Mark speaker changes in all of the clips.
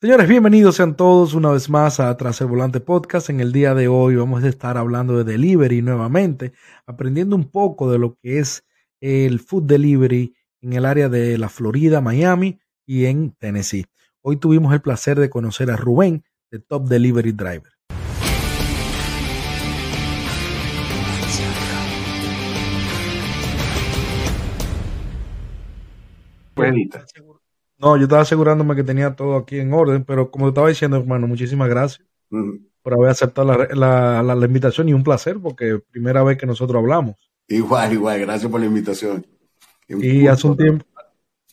Speaker 1: Señores, bienvenidos sean todos una vez más a Tras el Volante Podcast. En el día de hoy vamos a estar hablando de delivery nuevamente, aprendiendo un poco de lo que es el food delivery en el área de la Florida, Miami y en Tennessee. Hoy tuvimos el placer de conocer a Rubén de Top Delivery Driver. No, yo estaba asegurándome que tenía todo aquí en orden, pero como te estaba diciendo, hermano, muchísimas gracias por haber aceptado la, la, invitación y un placer, porque primera vez que nosotros hablamos.
Speaker 2: Igual, igual, gracias por la invitación.
Speaker 1: Y hace un tiempo,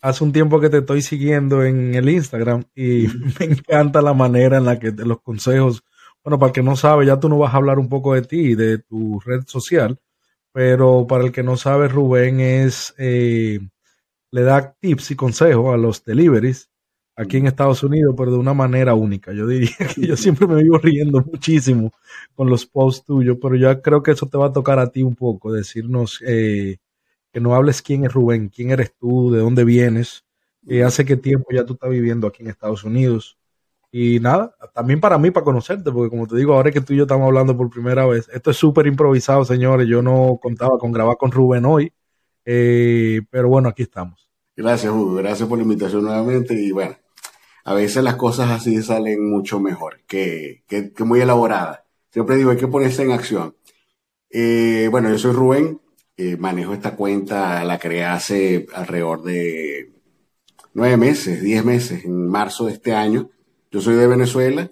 Speaker 1: hace un tiempo que te estoy siguiendo en el Instagram y me encanta la manera en la que los consejos, bueno, para el que no sabe, ya tú no vas a hablar un poco de ti, de tu red social, pero para el que no sabe, Rubén es eh, le da tips y consejos a los deliveries aquí en Estados Unidos, pero de una manera única. Yo diría que yo siempre me vivo riendo muchísimo con los posts tuyos, pero ya creo que eso te va a tocar a ti un poco, decirnos eh, que no hables quién es Rubén, quién eres tú, de dónde vienes, eh, hace qué tiempo ya tú estás viviendo aquí en Estados Unidos. Y nada, también para mí, para conocerte, porque como te digo, ahora que tú y yo estamos hablando por primera vez, esto es súper improvisado, señores. Yo no contaba con grabar con Rubén hoy, eh, pero bueno, aquí estamos.
Speaker 2: Gracias, Hugo. Gracias por la invitación nuevamente. Y bueno, a veces las cosas así salen mucho mejor, que, que, muy elaboradas. Siempre digo, hay que ponerse en acción. Eh, bueno, yo soy Rubén, eh, manejo esta cuenta, la creé hace alrededor de nueve meses, diez meses, en marzo de este año. Yo soy de Venezuela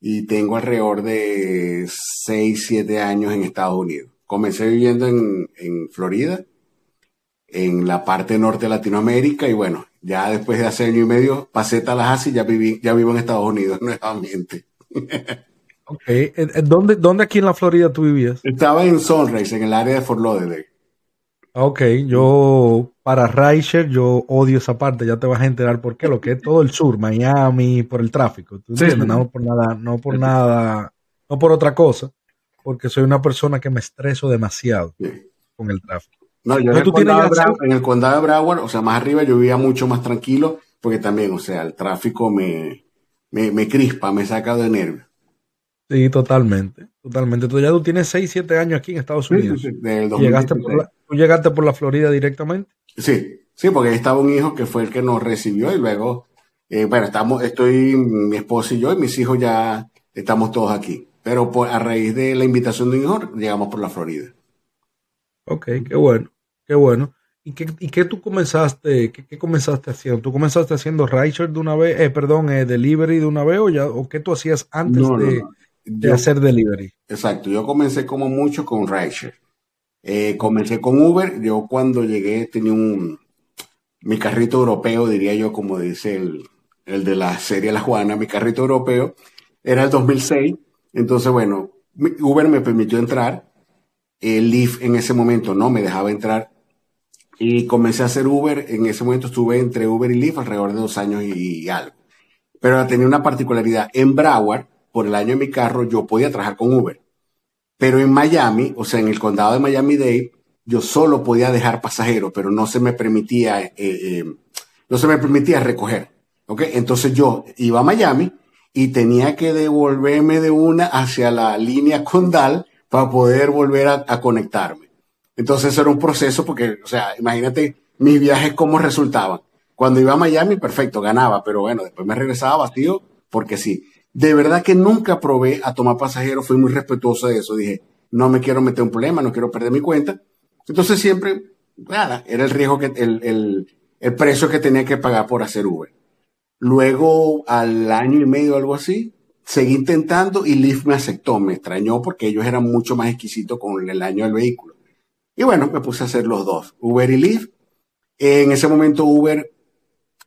Speaker 2: y tengo alrededor de seis, siete años en Estados Unidos. Comencé viviendo en, en Florida en la parte norte de Latinoamérica y bueno, ya después de hace año y medio pasé Tallahassee y ya, viví, ya vivo en Estados Unidos nuevamente.
Speaker 1: ok, ¿Dónde, ¿dónde aquí en la Florida tú vivías?
Speaker 2: Estaba en Sunrise, en el área de Fort Lauderdale.
Speaker 1: Ok, yo para Reicher yo odio esa parte, ya te vas a enterar por qué, lo que es todo el sur, Miami, por el tráfico, ¿tú entiendes? No por nada, no por nada, no por otra cosa, porque soy una persona que me estreso demasiado con el tráfico.
Speaker 2: No, yo en, el condado de Broward, o sea, más arriba yo vivía mucho más tranquilo, porque también, o sea, el tráfico me, me, crispa, me saca de nervios.
Speaker 1: Sí, totalmente, totalmente. Tú ya tú tienes 6, 7 años aquí en Estados Unidos. ¿Llegaste por la, ¿Tú llegaste por la Florida directamente?
Speaker 2: Sí, sí, porque ahí estaba un hijo que fue el que nos recibió y luego, eh, bueno, estamos, estoy, mi esposa y yo y mis hijos ya estamos todos aquí. Pero a raíz de la invitación de un hijo, llegamos por la Florida.
Speaker 1: Ok, qué bueno, qué bueno. ¿Y qué, y qué tú comenzaste, qué, comenzaste haciendo? ¿Tú comenzaste haciendo de una vez, eh, perdón, eh, delivery de una vez o ya, o qué tú hacías antes de, hacer delivery?
Speaker 2: Exacto, yo comencé como mucho con Rideshare. Eh, comencé con Uber, yo cuando llegué tenía un, mi carrito europeo, diría yo, como dice el, el de la serie La Juana, mi carrito europeo, era el 2006, entonces bueno, Uber me permitió entrar el Lyft en ese momento no me dejaba entrar y comencé a hacer Uber. En ese momento estuve entre Uber y Lyft alrededor de dos años y, algo. Pero tenía una particularidad. En Broward, por el año de mi carro, yo podía trabajar con Uber. Pero en Miami, o sea, en el condado de Miami-Dade, yo solo podía dejar pasajeros, pero no se me permitía, eh, eh, no se me permitía recoger. ¿Ok? Entonces yo iba a Miami y tenía que devolverme de una hacia la línea condal para poder volver a, conectarme. Entonces era un proceso porque, o sea, imagínate mis viajes cómo resultaban. Cuando iba a Miami, perfecto, ganaba, pero bueno, después me regresaba vacío porque sí. De verdad que nunca probé a tomar pasajeros, fui muy respetuoso de eso. Dije, no me quiero meter un problema, no quiero perder mi cuenta. Entonces siempre, nada, era el riesgo que, el, el, el precio que tenía que pagar por hacer Uber. Luego, al año y medio, algo así, seguí intentando y Lyft me aceptó, me extrañó porque ellos eran mucho más exquisitos con el año del vehículo. Y bueno, me puse a hacer los dos, Uber y Lyft. En ese momento Uber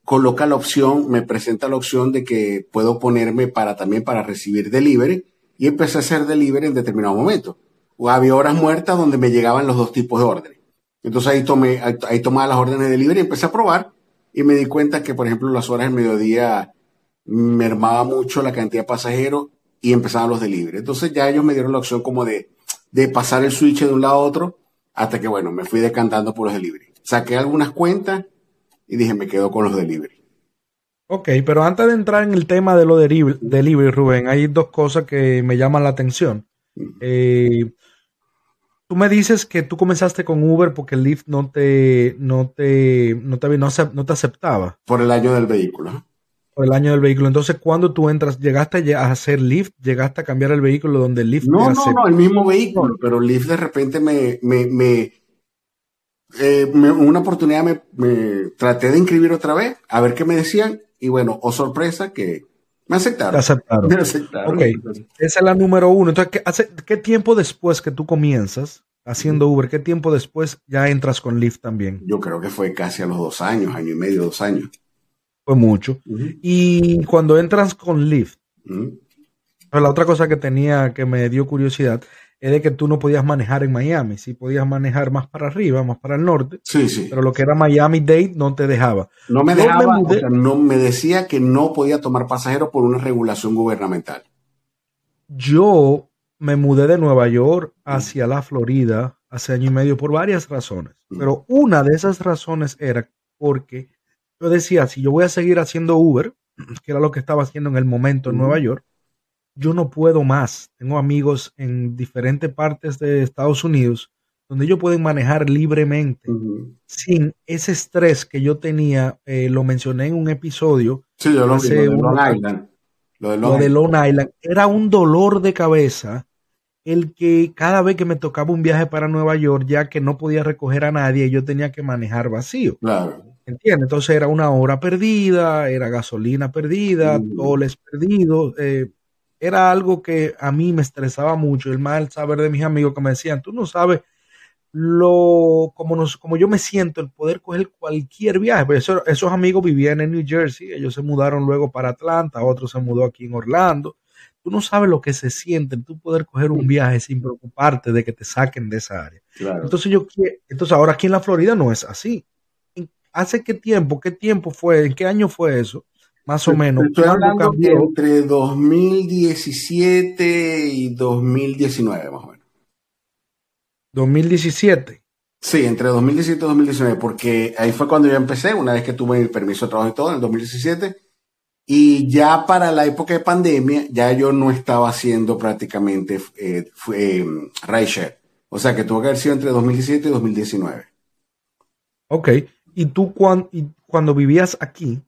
Speaker 2: coloca la opción, me presenta la opción de que puedo ponerme para también para recibir delivery y empecé a hacer delivery en determinado momento. O había horas muertas donde me llegaban los dos tipos de órdenes. Entonces ahí tomé, ahí tomaba las órdenes de delivery y empecé a probar y me di cuenta que, por ejemplo, las horas del mediodía mermaba mucho la cantidad de pasajeros y empezaban los delivery. Entonces ya ellos me dieron la opción como de, de pasar el switch de un lado a otro hasta que, bueno, me fui decantando por los delivery. Saqué algunas cuentas y dije, me quedo con los delivery.
Speaker 1: Ok, pero antes de entrar en el tema de lo de delivery, Rubén, hay dos cosas que me llaman la atención. Eh, tú me dices que tú comenzaste con Uber porque el Lyft no te, no te, no te, no te aceptaba.
Speaker 2: Por el año del vehículo.
Speaker 1: Por el año del vehículo. Entonces, cuando tú entras, llegaste a hacer Lyft, llegaste a cambiar el vehículo donde Lyft
Speaker 2: no, no, no, el mismo vehículo, pero Lyft de repente me, me, me, eh, una oportunidad me, me, traté de inscribir otra vez, a ver qué me decían, y bueno, oh sorpresa que me aceptaron.
Speaker 1: aceptaron.
Speaker 2: Me aceptaron.
Speaker 1: Ok, esa es la número uno. Entonces, ¿qué, hace, ¿qué tiempo después que tú comienzas haciendo Uber, qué tiempo después ya entras con Lyft también?
Speaker 2: Yo creo que fue casi a los dos años, año y medio, dos años.
Speaker 1: Fue mucho. Y cuando entras con Lyft, la otra cosa que tenía que me dio curiosidad es de que tú no podías manejar en Miami, sí podías manejar más para arriba, más para el norte.
Speaker 2: Sí, sí.
Speaker 1: Pero lo que era Miami Dade no te dejaba.
Speaker 2: No me dejaba, no me decía que no podía tomar pasajeros por una regulación gubernamental.
Speaker 1: Yo me mudé de Nueva York hacia la Florida hace año y medio por varias razones. Pero una de esas razones era porque yo decía, si yo voy a seguir haciendo Uber, que era lo que estaba haciendo en el momento en Nueva York, yo no puedo más. Tengo amigos en diferentes partes de Estados Unidos donde ellos pueden manejar libremente sin ese estrés que yo tenía. Eh, lo mencioné en un episodio.
Speaker 2: Sí, yo lo, lo de Long Island.
Speaker 1: Lo de Long, Island. Era un dolor de cabeza el que cada vez que me tocaba un viaje para Nueva York, ya que no podía recoger a nadie, yo tenía que manejar vacío.
Speaker 2: Claro.
Speaker 1: ¿Entiendes? Entonces era una hora perdida, era gasolina perdida, toles perdidos. Eh, era algo que a mí me estresaba mucho, el mal saber de mis amigos que me decían, tú no sabes lo como, nos, como yo me siento el poder coger cualquier viaje. Pues esos amigos vivían en New Jersey, ellos se mudaron luego para Atlanta, otro se mudó aquí en Orlando. Tú no sabes lo que se siente, tú poder coger un viaje sin preocuparte de que te saquen de esa área. Entonces yo entonces ahora aquí en la Florida no es así. ¿Hace qué tiempo? ¿Qué tiempo fue? ¿En qué año fue eso? Más o menos.
Speaker 2: Estoy hablando entre 2017 y 2019, más o menos.
Speaker 1: 2017.
Speaker 2: Sí, entre 2017 y 2019, porque ahí fue cuando yo empecé, una vez que tuve el permiso de trabajo y todo, en el 2017. Y ya para la época de pandemia, ya yo no estaba haciendo prácticamente eh, eh, O sea que tuvo que haber sido entre 2017 y 2019.
Speaker 1: Ok. ¿Y tú cuando vivías aquí,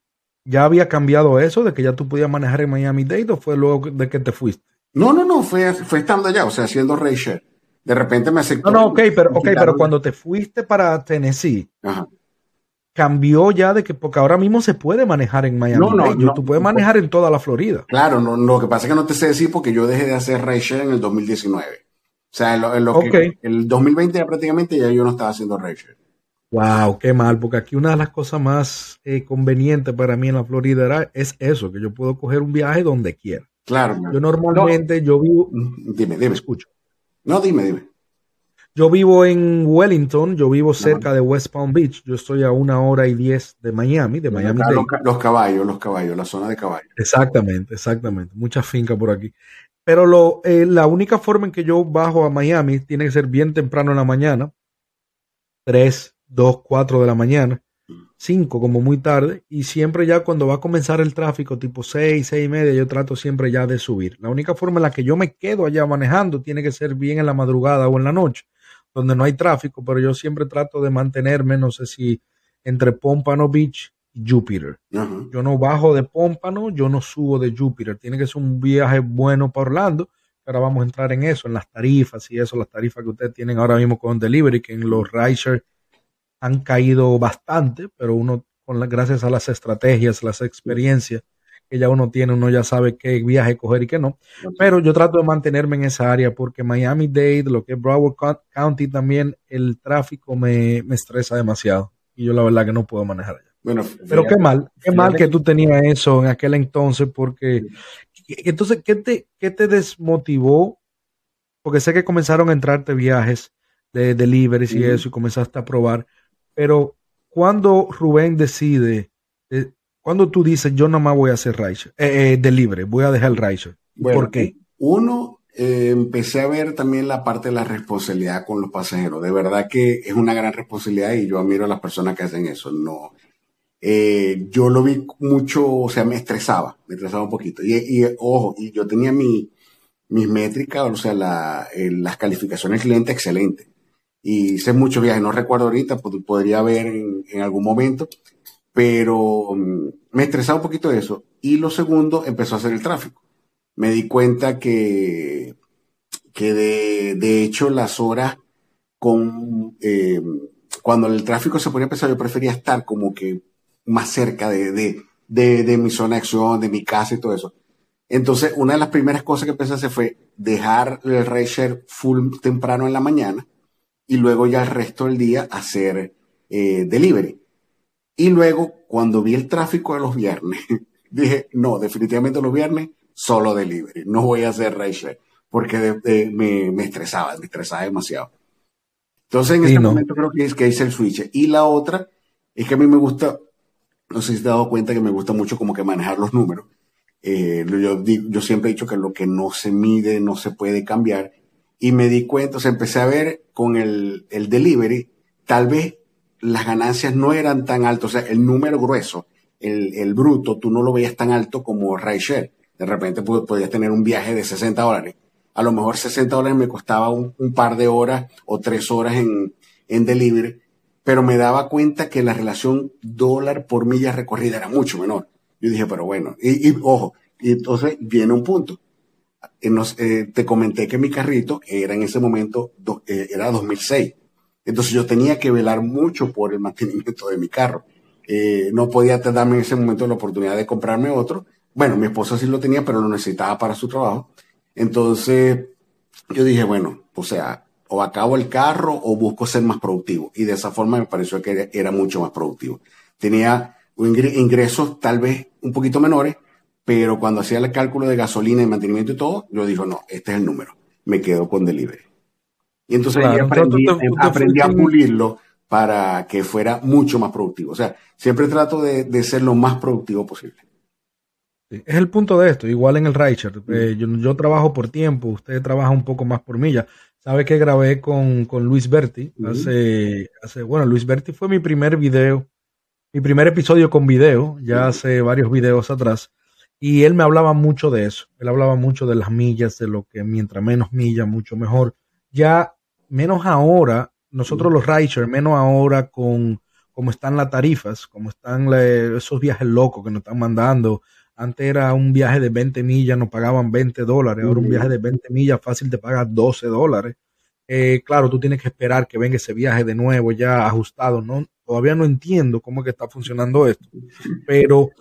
Speaker 1: ¿Ya había cambiado eso de que ya tú podías manejar en Miami Dade o fue luego de que te fuiste?
Speaker 2: No, no, no, fue, fue estando allá, o sea, haciendo Ray De repente me aceptó.
Speaker 1: No, no, ok, pero, okay, pero cuando te fuiste para Tennessee, cambió ya de que, porque ahora mismo se puede manejar en Miami. No, no, tú puedes manejar en toda la Florida.
Speaker 2: Claro, no, lo que pasa es que no te sé decir porque yo dejé de hacer Ray en el 2019. O sea, en lo, que el 2020 ya prácticamente ya yo no estaba haciendo Ray
Speaker 1: Wow, qué mal, porque aquí una de las cosas más eh, convenientes para mí en la Florida era, es eso, que yo puedo coger un viaje donde quiera.
Speaker 2: Claro.
Speaker 1: Yo normalmente, yo vivo...
Speaker 2: Mm, dime, dime.
Speaker 1: Escucho.
Speaker 2: No, dime, dime.
Speaker 1: Yo vivo en Wellington, yo vivo cerca de West Palm Beach, yo estoy a una hora y diez de Miami, de Miami
Speaker 2: Los, caballos, los caballos, la zona de caballos.
Speaker 1: Exactamente, exactamente, mucha finca por aquí. Pero lo, eh, la única forma en que yo bajo a Miami tiene que ser bien temprano en la mañana, tres, 2, 4 de la mañana, 5 como muy tarde, y siempre ya cuando va a comenzar el tráfico, tipo 6, 6 y media, yo trato siempre ya de subir. La única forma en la que yo me quedo allá manejando tiene que ser bien en la madrugada o en la noche, donde no hay tráfico, pero yo siempre trato de mantenerme, no sé si entre Pompano Beach y Jupiter. Yo no bajo de Pompano, yo no subo de Jupiter. Tiene que ser un viaje bueno para Orlando. Ahora vamos a entrar en eso, en las tarifas y eso, las tarifas que ustedes tienen ahora mismo con Delivery, que en los rideshare han caído bastante, pero uno, con gracias a las estrategias, las experiencias que ya uno tiene, uno ya sabe qué viaje coger y qué no. Pero yo trato de mantenerme en esa área porque Miami-Dade, lo que es Broward County también, el tráfico me, estresa demasiado. Y yo la verdad que no puedo manejar allá.
Speaker 2: Bueno,
Speaker 1: pero qué mal, qué mal que tú tenías eso en aquel entonces, porque entonces, ¿qué te, qué te desmotivó? Porque sé que comenzaron a entrarte viajes de deliveries y eso, y comenzaste a probar. Pero cuando Rubén decide, eh, cuando tú dices, yo no más voy a hacer Riser, eh, eh, delivery, voy a dejar el Riser, ¿por qué?
Speaker 2: Uno, empecé a ver también la parte de la responsabilidad con los pasajeros. De verdad que es una gran responsabilidad y yo admiro a las personas que hacen eso. No, eh, yo lo vi mucho, o sea, me estresaba, me estresaba un poquito. Y, ojo, y yo tenía mi, mis métricas, o sea, la, las calificaciones cliente excelente. Y hice muchos viajes, no recuerdo ahorita, podría ver en, en algún momento, pero mm, me estresaba un poquito eso. Y lo segundo, empezó a hacer el tráfico. Me di cuenta que, que de, de hecho las horas con, eh, cuando el tráfico se ponía pesado, yo prefería estar como que más cerca de, de, de, de, mi zona de acción, de mi casa y todo eso. Entonces, una de las primeras cosas que empecé a hacer fue dejar el ride full temprano en la mañana y luego ya el resto del día hacer eh, delivery. Y luego, cuando vi el tráfico de los viernes, dije, no, definitivamente los viernes solo delivery, no voy a hacer ride porque me, me, estresaba, me estresaba demasiado. Entonces, en ese momento creo que es que hice el switch. Y la otra es que a mí me gusta no sé si te has dado cuenta que me gusta mucho como que manejar los números. Eh, yo, yo siempre he dicho que lo que no se mide no se puede cambiar. Y me di cuenta, o sea, empecé a ver con el, el delivery, tal vez las ganancias no eran tan altas, o sea, el número grueso, el, el bruto, tú no lo veías tan alto como rideshare. De repente podías tener un viaje de 60 dólares. A lo mejor 60 dólares me costaba un, par de horas o tres horas en, en delivery pero me daba cuenta que la relación dólar por milla recorrida era mucho menor. Yo dije, pero bueno, y, ojo, y entonces viene un punto. Eh, eh, te comenté que mi carrito era en ese momento, eh, era 2006. Entonces yo tenía que velar mucho por el mantenimiento de mi carro. no podía darme en ese momento la oportunidad de comprarme otro. Bueno, mi esposa sí lo tenía, pero lo necesitaba para su trabajo. Entonces yo dije, bueno, o sea, o acabo el carro o busco ser más productivo. Y de esa forma me pareció que era mucho más productivo. Tenía ingresos tal vez un poquito menores, pero cuando hacía el cálculo de gasolina y mantenimiento y todo, yo digo, no, este es el número. Me quedo con delivery. Y entonces aprendí, aprendí a pulirlo para que fuera mucho más productivo. O sea, siempre trato de, ser lo más productivo posible.
Speaker 1: Es el punto de esto, igual en el Rideshare. Eh, yo, yo, trabajo por tiempo, usted trabaja un poco más por milla. Sabe que grabé con, Luis Berti hace, hace, bueno, Luis Berti fue mi primer video, mi primer episodio con video, ya hace varios videos atrás, y él me hablaba mucho de eso. Él hablaba mucho de las millas, de lo que mientras menos millas, mucho mejor. Ya menos ahora, nosotros los riders, menos ahora con cómo están las tarifas, cómo están esos viajes locos que nos están mandando, antes era un viaje de 20 millas, nos pagaban 20 dólares. Ahora un viaje de 20 millas fácil te paga 12 dólares. Eh, claro, tú tienes que esperar que venga ese viaje de nuevo ya ajustado. No, todavía no entiendo cómo es que está funcionando esto. Pero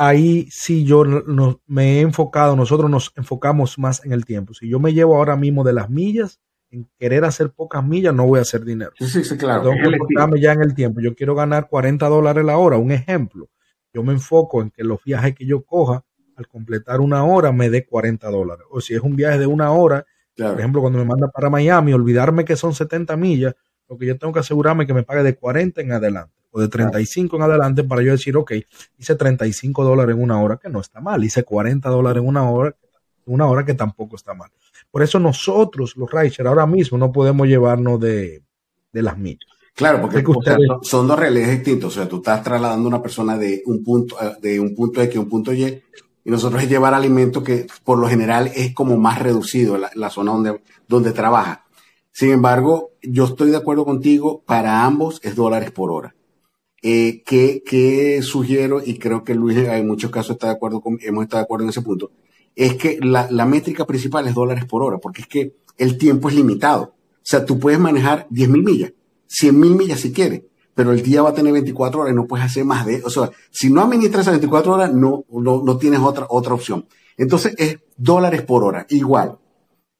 Speaker 1: ahí sí yo no, me he enfocado, nosotros nos enfocamos más en el tiempo. Si yo me llevo ahora mismo de las millas, en querer hacer pocas millas, no voy a hacer dinero.
Speaker 2: Sí, sí, sí claro.
Speaker 1: Tengo que enfocarme ya en el tiempo. Yo quiero ganar 40 dólares la hora, un ejemplo yo me enfoco en que los viajes que yo coja, al completar una hora, me dé 40 dólares. O si es un viaje de una hora, por ejemplo, cuando me manda para Miami, olvidarme que son 70 millas, lo que yo tengo que asegurarme es que me pague de 40 en adelante o de 35 en adelante para yo decir, ok, hice 35 dólares en una hora, que no está mal, hice 40 dólares en una hora, una hora que tampoco está mal. Por eso nosotros, los riders, ahora mismo no podemos llevarnos de, de las millas.
Speaker 2: Claro, porque son dos realidades distintas. O sea, tú estás trasladando a una persona de un punto, eh, de un punto X a un punto Y, y nosotros es llevar alimento que por lo general es como más reducido la, la zona donde, donde trabaja. Sin embargo, yo estoy de acuerdo contigo, para ambos es dólares por hora. Eh, que, sugiero, y creo que Luis en muchos casos está de acuerdo con, hemos estado de acuerdo en ese punto, es que la, la métrica principal es dólares por hora, porque es que el tiempo es limitado. O sea, tú puedes manejar 10.000 millas 100 mil millas si quieres, pero el día va a tener 24 horas y no puedes hacer más de, o sea, si no administras esas 24 horas, no, no, no tienes otra, otra opción. Entonces es dólares por hora, igual.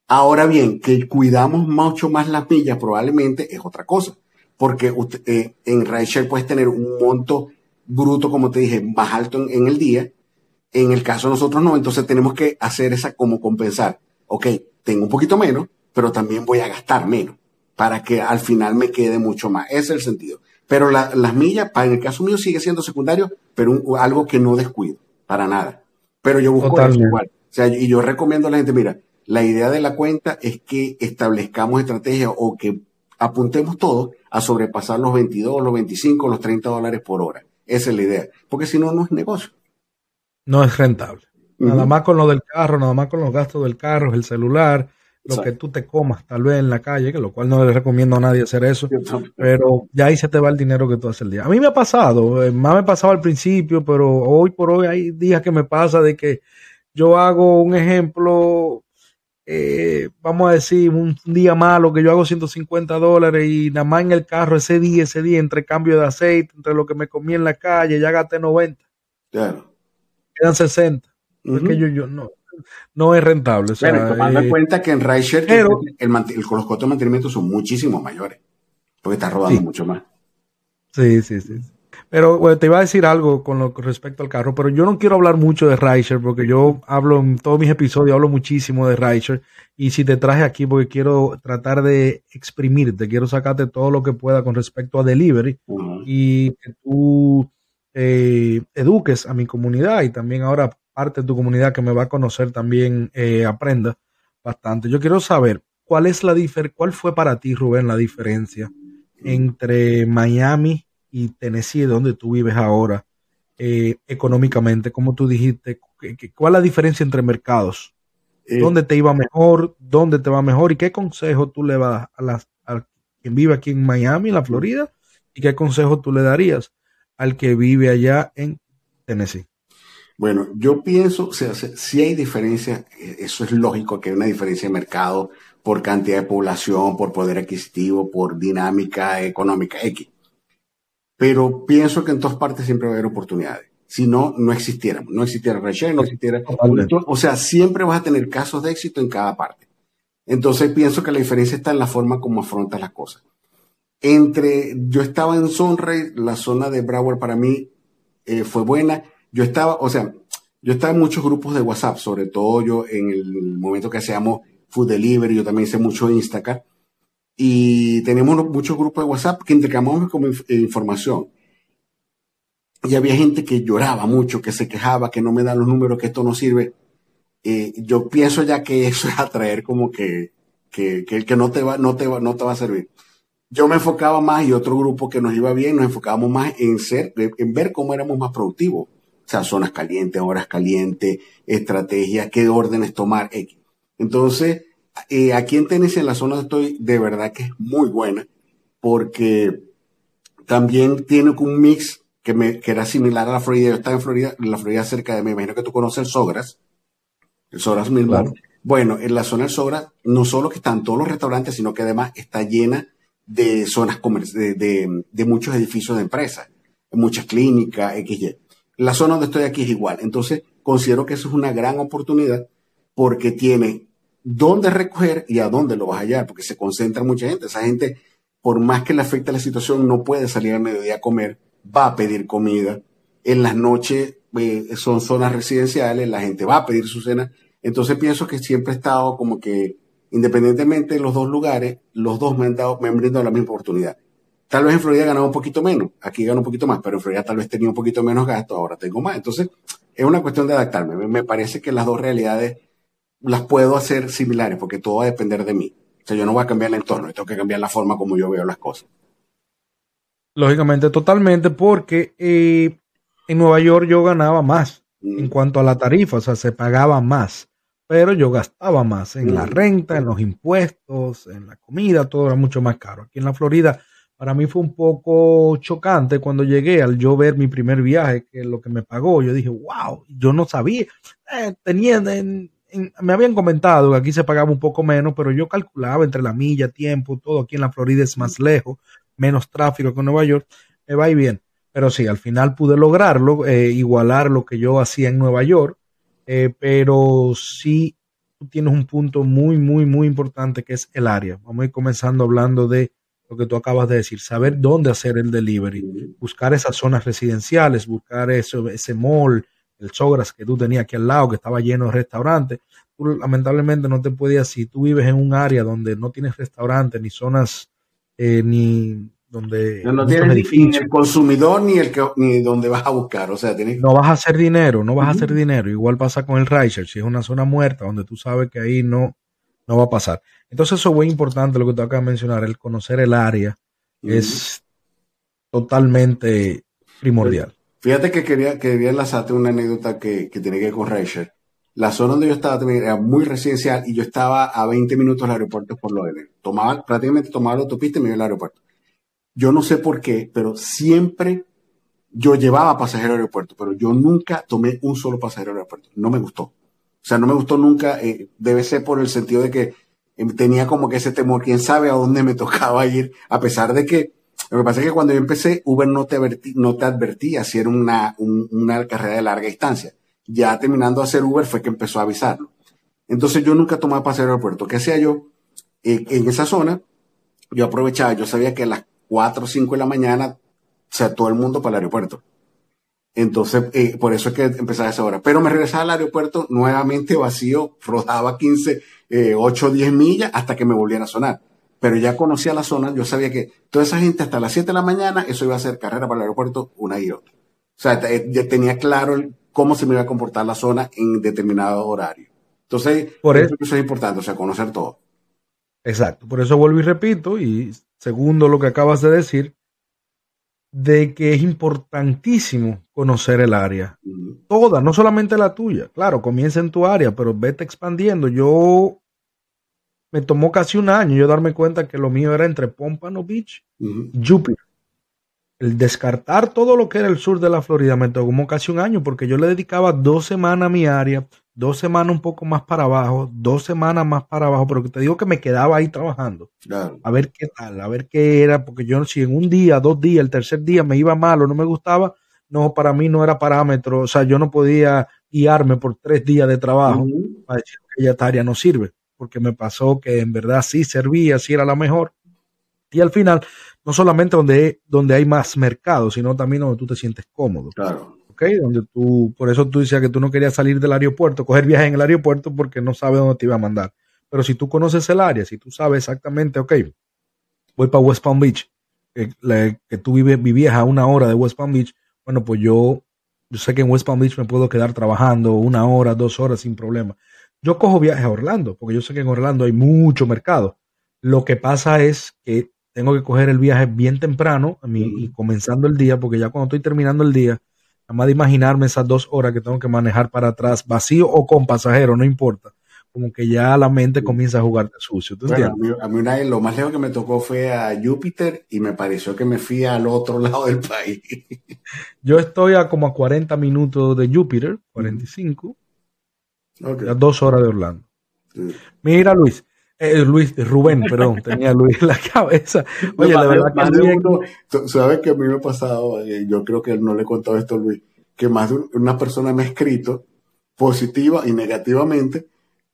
Speaker 2: Ahora bien, que cuidamos mucho más las millas probablemente es otra cosa, porque eh, en rideshare puedes tener un monto bruto, como te dije, más alto en, en, el día. En el caso de nosotros no, entonces tenemos que hacer esa como compensar. Ok, tengo un poquito menos, pero también voy a gastar menos para que al final me quede mucho más. Ese es el sentido. Pero las millas, para en el caso mío, sigue siendo secundario, pero algo que no descuido, para nada. Pero yo busco eso igual. O sea, y yo recomiendo a la gente, mira, la idea de la cuenta es que establezcamos estrategias o que apuntemos todo a sobrepasar los 22, los 25, los 30 dólares por hora. Esa es la idea. Porque si no, no es negocio.
Speaker 1: No es rentable. Nada más con lo del carro, nada más con los gastos del carro, el celular, lo que tú te comas tal vez en la calle, que lo cual no le recomiendo a nadie hacer eso, pero ya ahí se te va el dinero que tú haces el día. A mí me ha pasado, eh, más me pasaba al principio, pero hoy por hoy hay días que me pasa de que yo hago un ejemplo, eh, vamos a decir, un día malo que yo hago 150 dólares y nada más en el carro ese día, ese día, entre cambio de aceite, entre lo que me comí en la calle, ya gasté 90. Claro. Quedan 60. Porque yo, yo no, no es rentable. O
Speaker 2: sea, tomando en eh, cuenta que en Rideshare pero, el, los costos de mantenimiento son muchísimo mayores, porque está rodando mucho más.
Speaker 1: Sí, sí, sí. Pero bueno, te iba a decir algo con lo respecto al carro, pero yo no quiero hablar mucho de Rideshare porque yo hablo en todos mis episodios, hablo muchísimo de Rideshare y si te traje aquí porque quiero tratar de exprimirte, quiero sacarte todo lo que pueda con respecto a delivery y que tú eh, eduques a mi comunidad y también ahora parte de tu comunidad que me va a conocer también eh, aprenda bastante. Yo quiero saber cuál es la cuál fue para ti, Rubén, la diferencia entre Miami y Tennessee, donde tú vives ahora, eh, económicamente, como tú dijiste, ¿cuál es la diferencia entre mercados? ¿Dónde te iba mejor? ¿Dónde te va mejor? ¿Y qué consejo tú le vas a, las, a quien vive aquí en Miami, en la Florida? ¿Y qué consejo tú le darías al que vive allá en Tennessee?
Speaker 2: Bueno, yo pienso, o sea, si hay diferencia, eh, eso es lógico que hay una diferencia de mercado por cantidad de población, por poder adquisitivo, por dinámica económica X. Pero pienso que en todas partes siempre va a haber oportunidades. Si no, no existiéramos. No existiera reshare, no existiera. O sea, siempre vas a tener casos de éxito en cada parte. Entonces pienso que la diferencia está en la forma como afrontas las cosas entre, yo estaba en Sunray, la zona de Broward para mí eh, fue buena. Yo estaba, o sea, yo estaba en muchos grupos de WhatsApp, sobre todo yo en el momento que hacíamos Food Delivery, yo también hice mucho Instacart. Y teníamos muchos grupos de WhatsApp que intercambiamos como información. Y había gente que lloraba mucho, que se quejaba, que no me dan los números, que esto no sirve. Eh, yo pienso ya que eso es atraer como que, que, que, que no te va, no te va, no te va a servir yo me enfocaba más y otro grupo que nos iba bien, nos enfocábamos más en ser, en ver cómo éramos más productivos. O sea, zonas calientes, horas calientes, estrategias, qué órdenes tomar. Entonces, eh, aquí en Tennessee, en la zona estoy, de verdad que es muy buena, porque también tiene un mix que, me, que era similar a la Florida. Yo estaba en Florida, en la Florida cerca de, me imagino que tú conoces el Sogras, el Sogras Milbar. Bueno, en la zona del Sogras, no solo que están todos los restaurantes, sino que además está llena de zonas de, de, de, muchos edificios de empresas, muchas clínicas, XY. La zona donde estoy aquí es igual. Entonces, considero que eso es una gran oportunidad porque tiene dónde recoger y a dónde lo vas a hallar, porque se concentra mucha gente. Esa gente, por más que le afecte la situación, no puede salir al mediodía a comer, va a pedir comida. En las noches eh, son zonas residenciales, la gente va a pedir su cena. Entonces pienso que siempre he estado como que independientemente de los dos lugares, los dos me han dado, me han brindado la misma oportunidad. Tal vez en Florida ganaba un poquito menos, aquí gano un poquito más, pero en Florida tal vez tenía un poquito menos gasto, ahora tengo más. Entonces, es una cuestión de adaptarme. Me parece que las dos realidades las puedo hacer similares, porque todo va a depender de mí. O sea, yo no voy a cambiar el entorno, tengo que cambiar la forma como yo veo las cosas.
Speaker 1: Lógicamente, totalmente, porque eh, en Nueva York yo ganaba más mm. en cuanto a la tarifa, o sea, se pagaba más pero yo gastaba más en la renta, en los impuestos, en la comida, todo era mucho más caro. Aquí en la Florida, para mí fue un poco chocante cuando llegué al yo ver mi primer viaje, que lo que me pagó, yo dije, wow, yo no sabía, eh, tenía, me habían comentado que aquí se pagaba un poco menos, pero yo calculaba entre la milla, tiempo, todo aquí en la Florida es más lejos, menos tráfico que en Nueva York, me va y bien. Pero sí, al final pude lograrlo, eh, igualar lo que yo hacía en Nueva York eh, pero sí tú tienes un punto muy, muy, muy importante que es el área. Vamos a ir comenzando hablando de lo que tú acabas de decir, saber dónde hacer el delivery, buscar esas zonas residenciales, buscar ese mall, el Sogras que tú tenías aquí al lado, que estaba lleno de restaurantes. Tú lamentablemente no te podías, si tú vives en un área donde no tienes restaurantes, ni zonas, eh, ni donde
Speaker 2: no, tienes ni el consumidor ni el que ni donde vas a buscar, o sea,
Speaker 1: no vas a hacer dinero, no vas a hacer dinero. Igual pasa con el Riser, si es una zona muerta donde tú sabes que ahí no no va a pasar. Entonces eso es muy importante lo que tú acabas de mencionar, el conocer el área es totalmente primordial.
Speaker 2: Fíjate que quería, quería enlazarte una anécdota que, que tiene que ver con Reicher. La zona donde yo estaba también era muy residencial y yo estaba a 20 minutos del aeropuerto por lo de Tomaba, prácticamente tomaba la autopista y me iba al aeropuerto. Yo no sé por qué, pero siempre yo llevaba pasajeros al aeropuerto, pero yo nunca tomé un solo pasajero al aeropuerto. No me gustó. O sea, no me gustó nunca. Eh, debe ser por el sentido de que eh, tenía como que ese temor, quién sabe a dónde me tocaba ir, a pesar de que lo que pasa es que cuando yo empecé, Uber no te, no te advertía si era una, una carrera de larga distancia. Ya terminando de hacer Uber fue que empezó a avisarlo. Entonces yo nunca tomaba paseo al aeropuerto. ¿Qué hacía yo? En esa zona, yo aprovechaba, yo sabía que a las 4 o 5 de la mañana, o sea, todo el mundo para el aeropuerto. Entonces, eh, por eso es que empezaba a esa hora. Pero me regresaba al aeropuerto nuevamente vacío, rodaba 15, eh, 8 o 10 millas hasta que me volviera a sonar pero ya conocía la zona, yo sabía que toda esa gente hasta las 7 de la mañana, eso iba a ser carrera para el aeropuerto una y otra. O sea, ya tenía claro cómo se me iba a comportar la zona en determinado horario. Entonces, por eso, es importante, o sea, conocer todo.
Speaker 1: Exacto, por eso vuelvo y repito, y segundo lo que acabas de decir, de que es importantísimo conocer el área. Toda, no solamente la tuya. Claro, comienza en tu área, pero vete expandiendo. Yo me tomó casi un año yo darme cuenta que lo mío era entre Pompano Beach y Jupiter. El descartar todo lo que era el sur de la Florida me tomó casi un año porque yo le dedicaba dos semanas a mi área, dos semanas un poco más para abajo, dos semanas más para abajo, pero te digo que me quedaba ahí trabajando. A ver qué tal, a ver qué era, porque yo si en un día, dos días, el tercer día me iba mal o no me gustaba, no, para mí no era parámetro, o sea, yo no podía guiarme por tres días de trabajo para decir que esta área no sirve porque me pasó que en verdad sí servía, sí era la mejor. Y al final, no solamente donde, donde hay más mercado, sino también donde tú te sientes cómodo.
Speaker 2: Claro.
Speaker 1: ¿Ok? Donde tú, por eso tú decías que tú no querías salir del aeropuerto, coger viaje en el aeropuerto porque no sabes dónde te iba a mandar. Pero si tú conoces el área, si tú sabes exactamente, ok, voy para West Palm Beach, que, tú vives, vivías a una hora de West Palm Beach, bueno, pues yo, yo sé que en West Palm Beach me puedo quedar trabajando una hora, dos horas sin problema. Yo cojo viajes a Orlando, porque yo sé que en Orlando hay mucho mercado. Lo que pasa es que tengo que coger el viaje bien temprano y comenzando el día, porque ya cuando estoy terminando el día, nada más de imaginarme esas dos horas que tengo que manejar para atrás, vacío o con pasajero, no importa. Como que ya la mente comienza a jugar sucio.
Speaker 2: a mí, a mí una vez lo más lejos que me tocó fue a Júpiter y me pareció que me fui al otro lado del país.
Speaker 1: Yo estoy a como a 40 minutos de Júpiter, 45, dos horas de Orlando. Mira, Luis. Eh, Luis, Rubén, perdón, tenía Luis en la cabeza. Oye, la verdad
Speaker 2: que. ¿Sabes que a mí me ha pasado? Eh, yo creo que no le he contado esto a Luis, que más de una persona me ha escrito positiva y negativamente,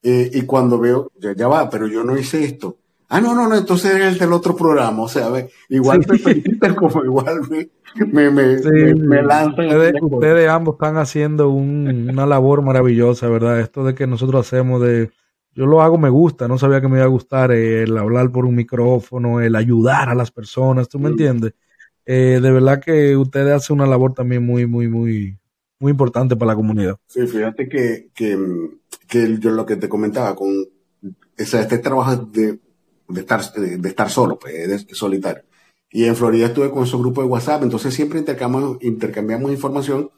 Speaker 2: eh, y cuando veo, ya, ya va, pero yo no hice esto. Ah, no, no, no, entonces es el del otro programa. O sea, igual me como igual me, me,
Speaker 1: Ustedes, ambos están haciendo una labor maravillosa, ¿verdad? Esto de que nosotros hacemos de. Yo lo hago, me gusta, no sabía que me iba a gustar el hablar por un micrófono, el ayudar a las personas, ¿tú me entiendes? Eh, de verdad que ustedes hacen una labor también muy, muy, muy, muy importante para la comunidad.
Speaker 2: Sí, fíjate que, que, que yo lo que te comentaba, con este trabajo de de estar, de, estar solo, pues, de, solitario. Y en Florida estuve con su grupo de WhatsApp, entonces siempre intercambiamos, intercambiamos información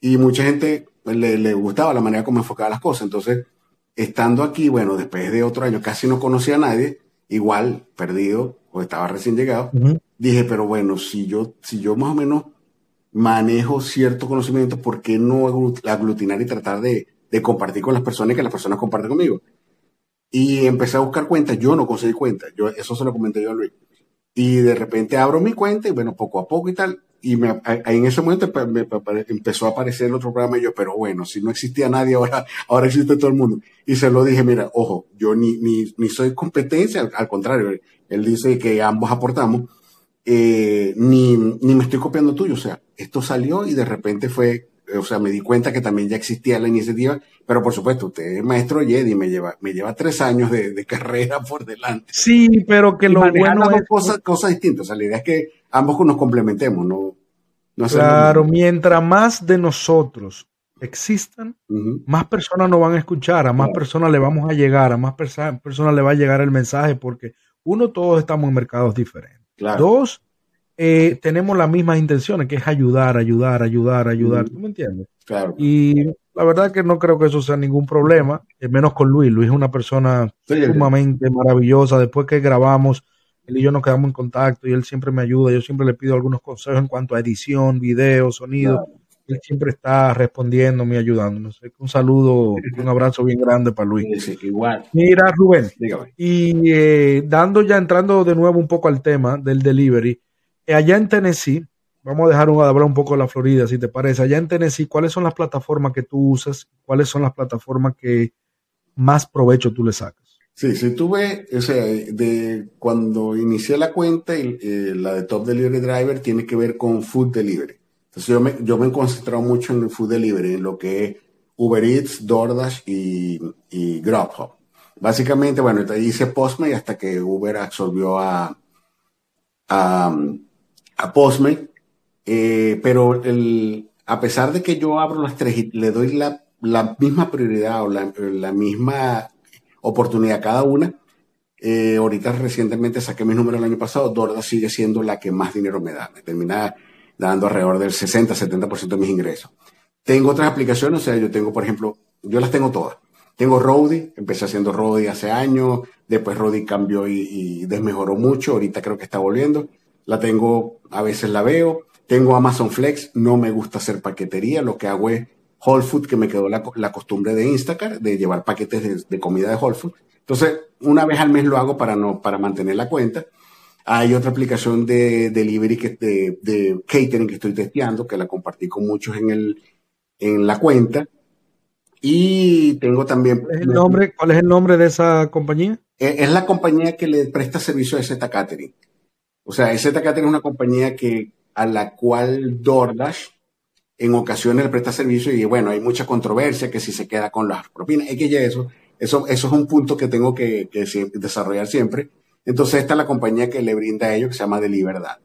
Speaker 2: y mucha gente le, le, gustaba la manera como enfocaba las cosas. Entonces, estando aquí, bueno, después de otro año casi no conocía a nadie, igual perdido o estaba recién llegado, dije, pero bueno, si yo, si yo más o menos manejo cierto conocimiento, ¿por qué no aglutinar y tratar de, de compartir con las personas y que las personas comparten conmigo? Y empecé a buscar cuentas, yo no conseguí cuentas, yo, eso se lo comenté yo a Luis. Y de repente abro mi cuenta y bueno, poco a poco y tal, y me, en ese momento me, empezó a aparecer el otro programa y yo, pero bueno, si no existía nadie, ahora, ahora existe todo el mundo. Y se lo dije, mira, ojo, yo ni, ni, ni soy competencia, al, contrario, él dice que ambos aportamos, eh, ni, ni me estoy copiando tuyo, o sea, esto salió y de repente fue o sea, me di cuenta que también ya existía la iniciativa, pero por supuesto, usted es maestro Jedi, me lleva, me lleva tres años de, carrera por delante.
Speaker 1: Sí, pero que lo bueno
Speaker 2: es... Cosas, cosas distintas, o sea, la idea es que ambos nos complementemos, ¿no?
Speaker 1: claro, mientras más de nosotros existan, más personas nos van a escuchar, a más personas le vamos a llegar, a más personas le va a llegar el mensaje, porque uno, todos estamos en mercados diferentes. Dos, eh, tenemos las mismas intenciones, que es ayudar, ayudar, ayudar, ayudar. ¿Tú me entiendes?
Speaker 2: Claro.
Speaker 1: Y la verdad que no creo que eso sea ningún problema, eh, menos con Luis. Luis es una persona sumamente maravillosa. Después que grabamos, él y yo nos quedamos en contacto y él siempre me ayuda. Yo siempre le pido algunos consejos en cuanto a edición, video, sonido. Él siempre está respondiéndome y ayudándome. Un saludo, un abrazo bien grande para Luis.
Speaker 2: igual.
Speaker 1: Mira, Rubén, y eh, dando ya, entrando de nuevo un poco al tema del delivery, allá en Tennessee, vamos a dejar un, hablar un poco de la Florida, si te parece. Allá en Tennessee, ¿cuáles son las plataformas que tú usas? ¿Cuáles son las plataformas que más provecho tú le sacas?
Speaker 2: Sí, si tú ves, o sea, de cuando inicié la cuenta, y, eh, la de Top Delivery Driver tiene que ver con Food Delivery. Entonces yo me, yo me he concentrado mucho en el Food Delivery, en lo que es Uber Eats, DoorDash y, y Grubhub. Básicamente, bueno, hice Postmate hasta que Uber absorbió a, a Postmate. Eh, pero el, a pesar de que yo abro las tres y le doy la, la misma prioridad o la, la misma oportunidad a cada una. Eh, ahorita recientemente saqué mis números el año pasado, Dorda sigue siendo la que más dinero me da, me termina dando alrededor del 60-70% de mis ingresos. Tengo otras aplicaciones, o sea, yo tengo, por ejemplo, yo las tengo todas. Tengo Rody, empecé haciendo Rody hace años, después Rody cambió y, y, desmejoró mucho, ahorita creo que está volviendo. La tengo, a veces la veo. Tengo Amazon Flex, no me gusta hacer paquetería, lo que hago es Whole Food, que me quedó la, la costumbre de Instacart, de llevar paquetes de, de, comida de Whole Food. Entonces, una vez al mes lo hago para, no, para mantener la cuenta. Hay otra aplicación de delivery, que, de, de catering que estoy testeando, que la compartí con muchos en, el, en la cuenta. Y tengo también...
Speaker 1: ¿Cuál es el nombre, ¿cuál es el nombre de esa compañía?
Speaker 2: Es, es la compañía que le presta servicio a Z Catering. O sea, Z Catering es una compañía que, a la cual DoorDash en ocasiones le presta servicio y bueno, hay mucha controversia que si se queda con las propinas, que ya eso, eso, eso es un punto que tengo que, desarrollar siempre. Entonces esta es la compañía que le brinda a ellos que se llama De Libertad.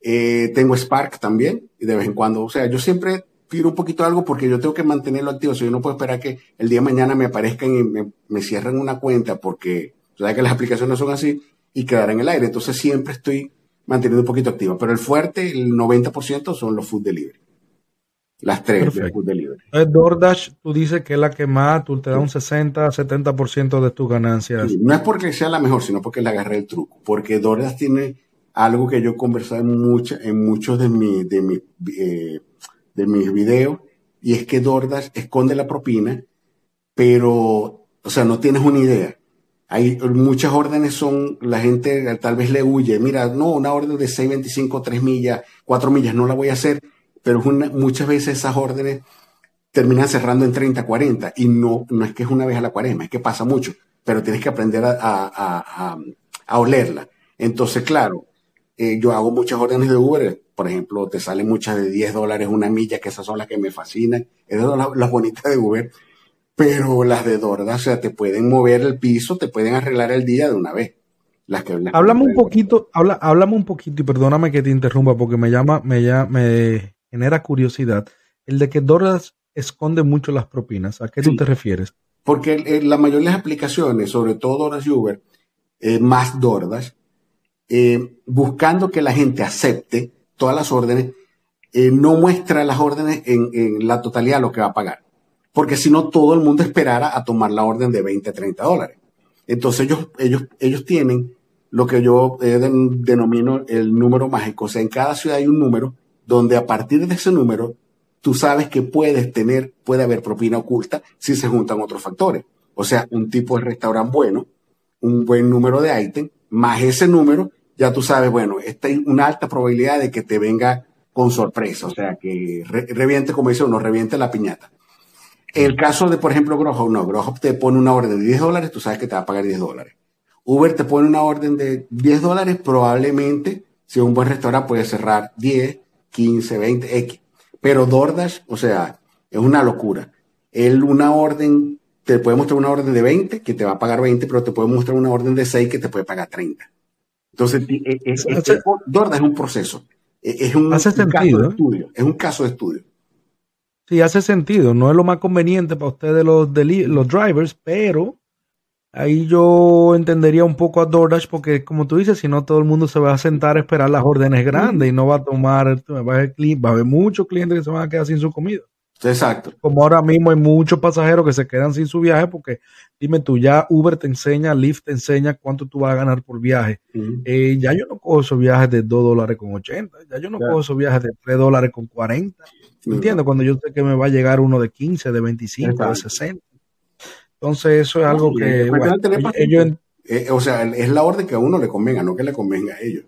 Speaker 2: Eh, tengo Spark también y de vez en cuando, o sea, yo siempre tiro un poquito algo porque yo tengo que mantenerlo activo, o sea, yo no puedo esperar que el día de mañana me aparezcan y me, me cierren una cuenta porque, o que las aplicaciones son así y quedar en el aire. Entonces siempre estoy manteniendo un poquito activa, pero el fuerte, el 90% son los food delivery. Las tres de food delivery.
Speaker 1: DoorDash, tú dices que es la que más, tú te da un 60, 70% de tus ganancias.
Speaker 2: Sí, no es porque sea la mejor, sino porque le agarré el truco. Porque DoorDash tiene algo que yo he conversado en, mucha, en muchos de, mi, de, mi, eh, de mis videos, y es que DoorDash esconde la propina, pero, o sea, no tienes una idea. Hay muchas órdenes son, la gente tal vez le huye, mira, no, una orden de 6.25, 3 millas, 4 millas, no la voy a hacer, pero una, muchas veces esas órdenes terminan cerrando en 30, 40 y no, no es que es una vez a la cuaresma, es que pasa mucho, pero tienes que aprender a, a, a, a olerla. Entonces, claro, eh, yo hago muchas órdenes de Uber, por ejemplo, te salen muchas de 10 dólares una milla, que esas son las que me fascinan, esas son las, las bonitas de Uber, pero las de Dorda, o sea, te pueden mover el piso, te pueden arreglar el día de una vez. Las que, las
Speaker 1: háblame un poquito, habla, háblame un poquito, y perdóname que te interrumpa porque me llama, me, llama, me genera curiosidad. El de que Dordas esconde mucho las propinas. ¿A qué sí, tú te refieres?
Speaker 2: Porque eh, la mayoría de las aplicaciones, sobre todo Dordas y Uber, eh, más Dordas, eh, buscando que la gente acepte todas las órdenes, eh, no muestra las órdenes en, en, la totalidad lo que va a pagar. Porque si no, todo el mundo esperara a tomar la orden de 20, 30 dólares. Entonces ellos, ellos, ellos tienen lo que yo eh, denomino el número mágico. O sea, en cada ciudad hay un número donde a partir de ese número tú sabes que puedes tener, puede haber propina oculta si se juntan otros factores. O sea, un tipo de restaurante bueno, un buen número de ítem, más ese número, ya tú sabes, bueno, esta hay una alta probabilidad de que te venga con sorpresa, o sea, que re, reviente, como dice uno, reviente la piñata. El caso de, por ejemplo, Growhub, no, Growhub te pone una orden de 10 dólares, tú sabes que te va a pagar 10 dólares. Uber te pone una orden de 10 dólares, probablemente, si es un buen restaurante, puede cerrar 10, 15, 20, X. Pero DoorDash, o sea, es una locura. Él una orden, te puede mostrar una orden de 20 que te va a pagar 20, pero te puede mostrar una orden de 6 que te puede pagar 30. Entonces, es, es, es, DoorDash es un proceso. Es un, un caso de estudio. Es un caso de estudio.
Speaker 1: Sí, hace sentido. No es lo más conveniente para ustedes los, los drivers, pero ahí yo entendería un poco a DoorDash porque como tú dices, si no todo el mundo se va a sentar a esperar las órdenes grandes y no va a tomar, va a haber, va a haber muchos clientes que se van a quedar sin su comida.
Speaker 2: Exacto.
Speaker 1: Como ahora mismo hay muchos pasajeros que se quedan sin su viaje porque, dime tú, ya Uber te enseña, Lyft te enseña cuánto tú vas a ganar por viaje. Eh, ya yo no cojo esos viajes de 2 dólares con 80, ya yo no cojo esos viajes de 3 dólares con 40. ¿Me entiendes? Cuando yo sé que me va a llegar uno de 15, de 25, de 60. Entonces eso es algo que...
Speaker 2: ellos, eh, o sea, es la orden que a uno le convenga, no que le convenga a ellos.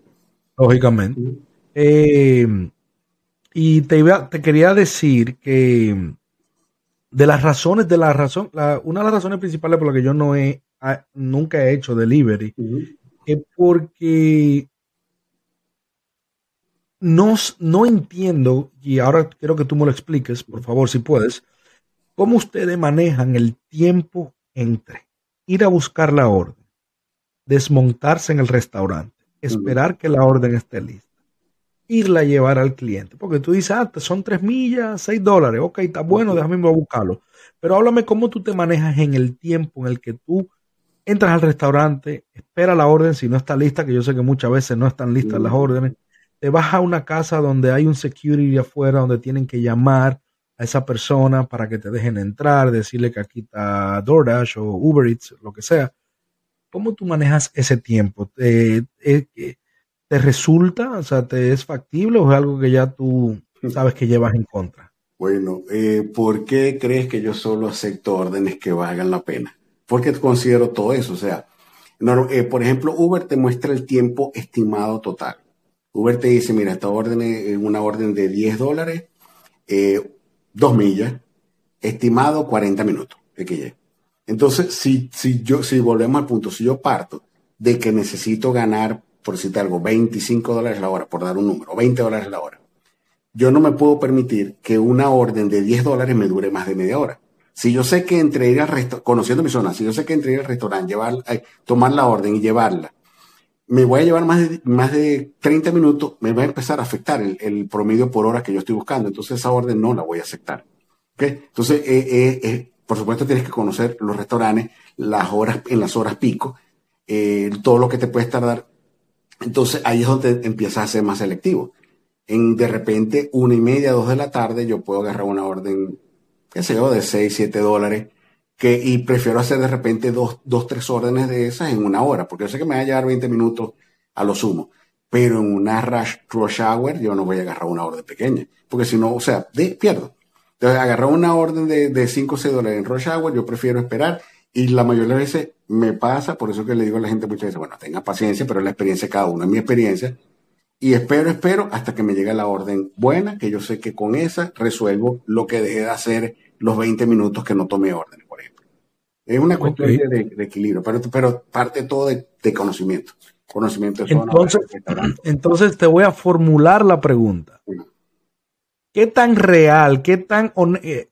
Speaker 1: Lógicamente. Eh, y te, iba, te quería decir que de las razones, de la razón, una de las razones principales por las que yo no he, nunca he hecho delivery, es porque no, no entiendo, y ahora quiero que tú me lo expliques, por favor, si puedes, cómo ustedes manejan el tiempo entre ir a buscar la orden, desmontarse en el restaurante, esperar que la orden esté lista irla a llevar al cliente. Porque tú dices, ah, son tres millas, seis dólares, ok, está bueno, déjame ir a buscarlo. Pero háblame cómo tú te manejas en el tiempo en el que tú entras al restaurante, espera la orden si no está lista, que yo sé que muchas veces no están listas las órdenes, te vas a una casa donde hay un security afuera, donde tienen que llamar a esa persona para que te dejen entrar, decirle que aquí está DoorDash o Uber Eats, lo que sea. ¿Cómo tú manejas ese tiempo? Eh, eh, ¿Te resulta? O sea, ¿te es factible o es algo que ya tú sabes que llevas en contra?
Speaker 2: Bueno, eh, ¿por qué crees que yo solo acepto órdenes que valgan la pena? Porque considero todo eso. O sea, eh, por ejemplo, Uber te muestra el tiempo estimado total. Uber te dice, mira, esta orden es una orden de 10 dólares, eh, 2 millas, estimado 40 minutos. Entonces, si, si, yo, si volvemos al punto, si yo parto de que necesito ganar por decirte algo, 25 dólares la hora, por dar un número, 20 dólares la hora. Yo no me puedo permitir que una orden de 10 dólares me dure más de media hora. Si yo sé que entre ir al restaurante, conociendo mi zona, si yo sé que entre ir al restaurante, llevar, tomar la orden y llevarla, me voy a llevar más de, más de 30 minutos, me va a empezar a afectar el, promedio por hora que yo estoy buscando. Entonces esa orden no la voy a aceptar. Entonces, eh, eh, por supuesto, tienes que conocer los restaurantes, las horas, en las horas pico, todo lo que te puede tardar entonces ahí es donde empiezas a ser más selectivo. En de repente, una y media, dos de la tarde, yo puedo agarrar una orden, qué sé yo, de 6, 7 dólares, y prefiero hacer de repente dos, dos, tres órdenes de esas en una hora, porque yo sé que me va a llevar 20 minutos a lo sumo. Pero en una rush, rush hour yo no voy a agarrar una orden pequeña, porque si no, o sea, pierdo. Entonces, agarrar una orden de, de 5 o 6 dólares en rush hour, yo prefiero esperar y la mayoría de veces me pasa, por eso que le digo a la gente muchas veces, bueno, tenga paciencia, pero la experiencia de cada uno, es mi experiencia. Y espero, espero hasta que me llegue la orden buena, que yo sé que con esa resuelvo lo que dejé de hacer los 20 minutos que no tomé orden, por ejemplo. Es una cuestión de, equilibrio, pero, pero parte todo de, conocimiento. Conocimiento de
Speaker 1: entonces, entonces te voy a formular la pregunta. ¿Qué tan real, qué tan eh,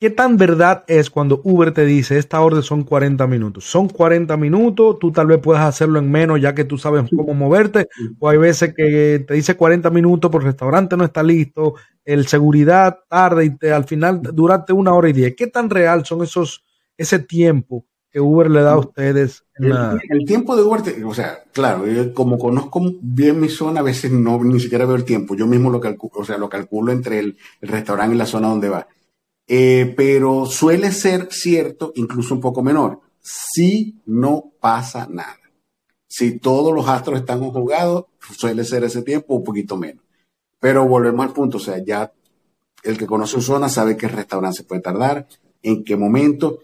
Speaker 1: ¿Qué tan verdad es cuando Uber te dice esta orden son 40 minutos? Son 40 minutos, tú tal vez puedas hacerlo en menos ya que tú sabes cómo moverte, o hay veces que te dice 40 minutos, pero el restaurante no está listo, el seguridad tarda y te, al final duraste una hora y diez. ¿Qué tan real son esos, ese tiempo que Uber le da a ustedes?
Speaker 2: el, tiempo de Uber, o sea, claro, como conozco bien mi zona, a veces no ni siquiera veo el tiempo, yo mismo lo calculo, o sea, lo calculo entre el restaurante y la zona donde va eh, pero suele ser cierto, incluso un poco menor, si no pasa nada. Si todos los astros están jugados, suele ser ese tiempo un poquito menos. Pero volvemos al punto, o sea, ya el que conoce su zona sabe qué restaurante puede tardar, en qué momento.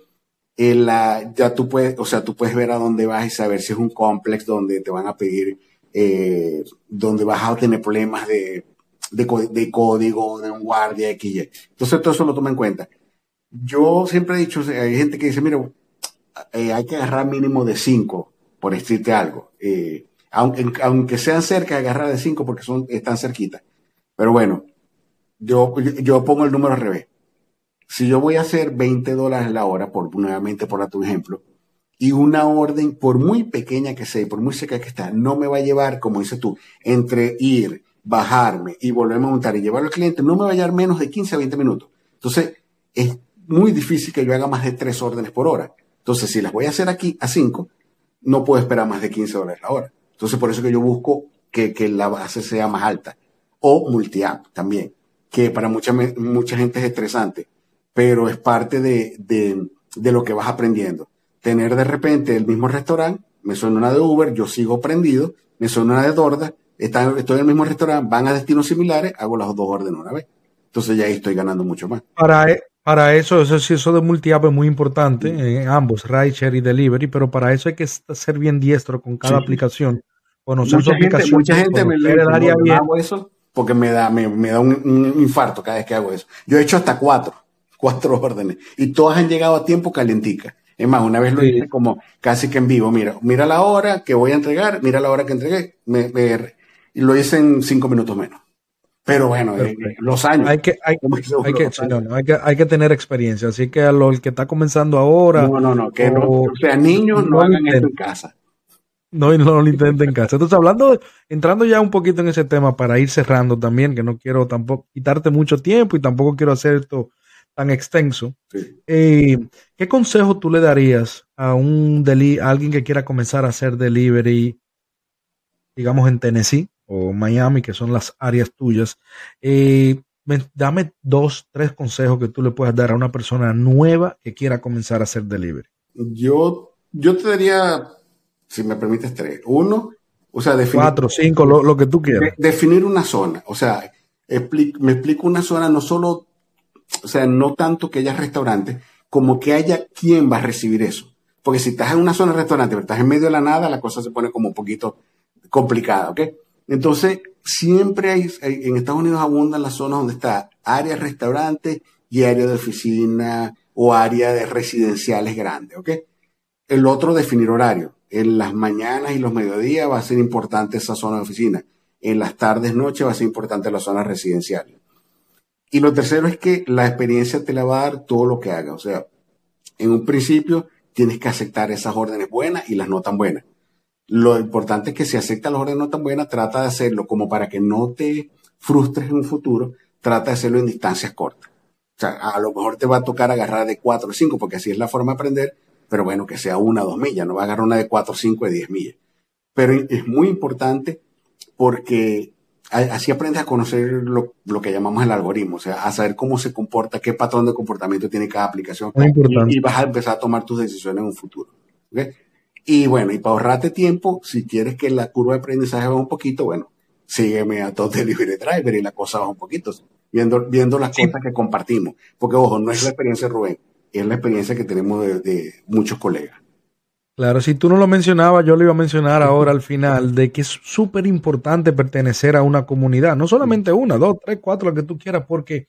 Speaker 2: la, ya tú puedes, o sea, tú puedes ver a dónde vas y saber si es un complex donde te van a pedir, eh, donde vas a tener problemas de de, código, de un guardia, X, Entonces todo eso lo toma en cuenta. Yo siempre he dicho, hay gente que dice, mira, eh, hay que agarrar mínimo de 5, por decirte algo. Eh, aunque, aunque sean cerca, agarrar de 5 porque son, están cerquita. Pero bueno, yo, yo pongo el número al revés. Si yo voy a hacer 20 dólares la hora, por, nuevamente por tu ejemplo, y una orden, por muy pequeña que sea y por muy seca que está, no me va a llevar, como dices tú, entre ir, bajarme y volverme a montar y llevarlo al cliente, no me va a llevar menos de 15 a 20 minutos. Entonces, es muy difícil que yo haga más de tres órdenes por hora. Entonces, si las voy a hacer aquí a 5, no puedo esperar más de 15 dólares la hora. Entonces, por eso que yo busco que, que la base sea más alta. O multi-app también, que para mucha, mucha gente es estresante, pero es parte de, de, de lo que vas aprendiendo. Tener de repente el mismo restaurante, me suena una de Uber, yo sigo prendido, me suena una de Dorda, estoy en el mismo restaurante, van a destinos similares, hago las dos órdenes una vez. Entonces ya ahí estoy ganando mucho más.
Speaker 1: Para, e, para eso, eso sí, eso de multi-app es muy importante en ambos, rideshare y delivery, pero para eso hay que ser bien diestro con cada aplicación.
Speaker 2: Conocer mucha su gente, aplicación. Mucha gente me área bien. hago eso porque me da, me, me da un, un, infarto cada vez que hago eso. Yo he hecho hasta cuatro, cuatro órdenes y todas han llegado a tiempo calentica. Es más, una vez lo hice como casi que en vivo. Mira, mira la hora que voy a entregar, mira la hora que entregué, me, me, y lo hice en cinco minutos menos. Pero bueno, eh, los años.
Speaker 1: Hay que, hay, hay, que, no, hay, que, hay que tener experiencia. Así que a lo el que está comenzando ahora.
Speaker 2: No, no, no. Que no, o sea, niños no, hagan esto en casa.
Speaker 1: No, y no lo intenten en casa. Entonces, hablando, entrando ya un poquito en ese tema para ir cerrando también, que no quiero tampoco quitarte mucho tiempo y tampoco quiero hacer esto tan extenso. Eh, ¿Qué consejo tú le darías a un deli a alguien que quiera comenzar a hacer delivery, digamos en Tennessee? O Miami, que son las áreas tuyas. Eh, dame dos, tres consejos que tú le puedas dar a una persona nueva que quiera comenzar a hacer delivery.
Speaker 2: Yo, yo te daría, si me permites, tres. Uno, o sea,
Speaker 1: definir. Cuatro, cinco, lo, que tú quieras.
Speaker 2: definir una zona. O sea, me explico una zona no solo, o sea, no tanto que haya restaurantes, como que haya quien va a recibir eso. Porque si estás en una zona de restaurante, pero estás en medio de la nada, la cosa se pone como un poquito complicada, ¿ok? Entonces, siempre hay, en Estados Unidos abundan las zonas donde está área de restaurantes y área de oficina o área de residenciales grandes, ¿ok? El otro, definir horario. En las mañanas y los mediodías va a ser importante esa zona de oficina. En las tardes, noches va a ser importante la zona residencial. Y lo tercero es que la experiencia te la va a dar todo lo que haga. O sea, en un principio tienes que aceptar esas órdenes buenas y las no tan buenas. Lo importante es que si aceptas las órdenes no tan buenas, trata de hacerlo como para que no te frustres en un futuro, trata de hacerlo en distancias cortas. O sea, a lo mejor te va a tocar agarrar de 4 o 5, porque así es la forma de aprender, pero bueno, que sea una o dos millas, no va a agarrar una de 4 o 5 de 10 millas. Pero es muy importante porque así aprendes a conocer lo, que llamamos el algoritmo, o sea, a saber cómo se comporta, qué patrón de comportamiento tiene cada aplicación. Y, y, vas a empezar a tomar tus decisiones en un futuro. ¿okay? Y bueno, y para ahorrarte tiempo, si quieres que la curva de aprendizaje baje un poquito, bueno, sígueme a Top Delivery Driver y la cosa baja un poquito, viendo, viendo las cosas que compartimos. Porque, ojo, no es la experiencia de Rubén, es la experiencia que tenemos de, muchos colegas.
Speaker 1: Claro, si tú no lo mencionabas, yo lo iba a mencionar ahora al final, de que es súper importante pertenecer a una comunidad, no solamente una, dos, tres, cuatro, lo que tú quieras, porque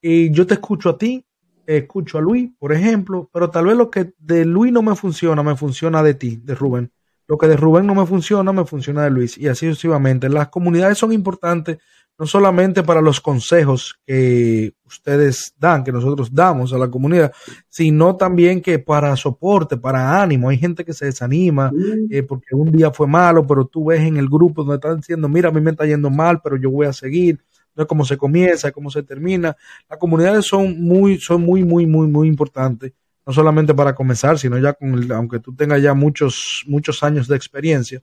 Speaker 1: eh, yo te escucho a ti, escucho a Luis, por ejemplo, pero tal vez lo que de Luis no me funciona, me funciona de ti, de Rubén. Lo que de Rubén no me funciona, me funciona de Luis. Y así sucesivamente. Las comunidades son importantes no solamente para los consejos que ustedes dan, que nosotros damos a la comunidad, sino también que para soporte, para ánimo. Hay gente que se desanima eh, porque un día fue malo, pero tú ves en el grupo donde están diciendo, mira, a mí me está yendo mal, pero yo voy a seguir cómo se comienza, cómo se termina. Las comunidades son muy, son muy, muy, muy, muy importantes, no solamente para comenzar, sino ya con, aunque tú tengas ya muchos, muchos años de experiencia,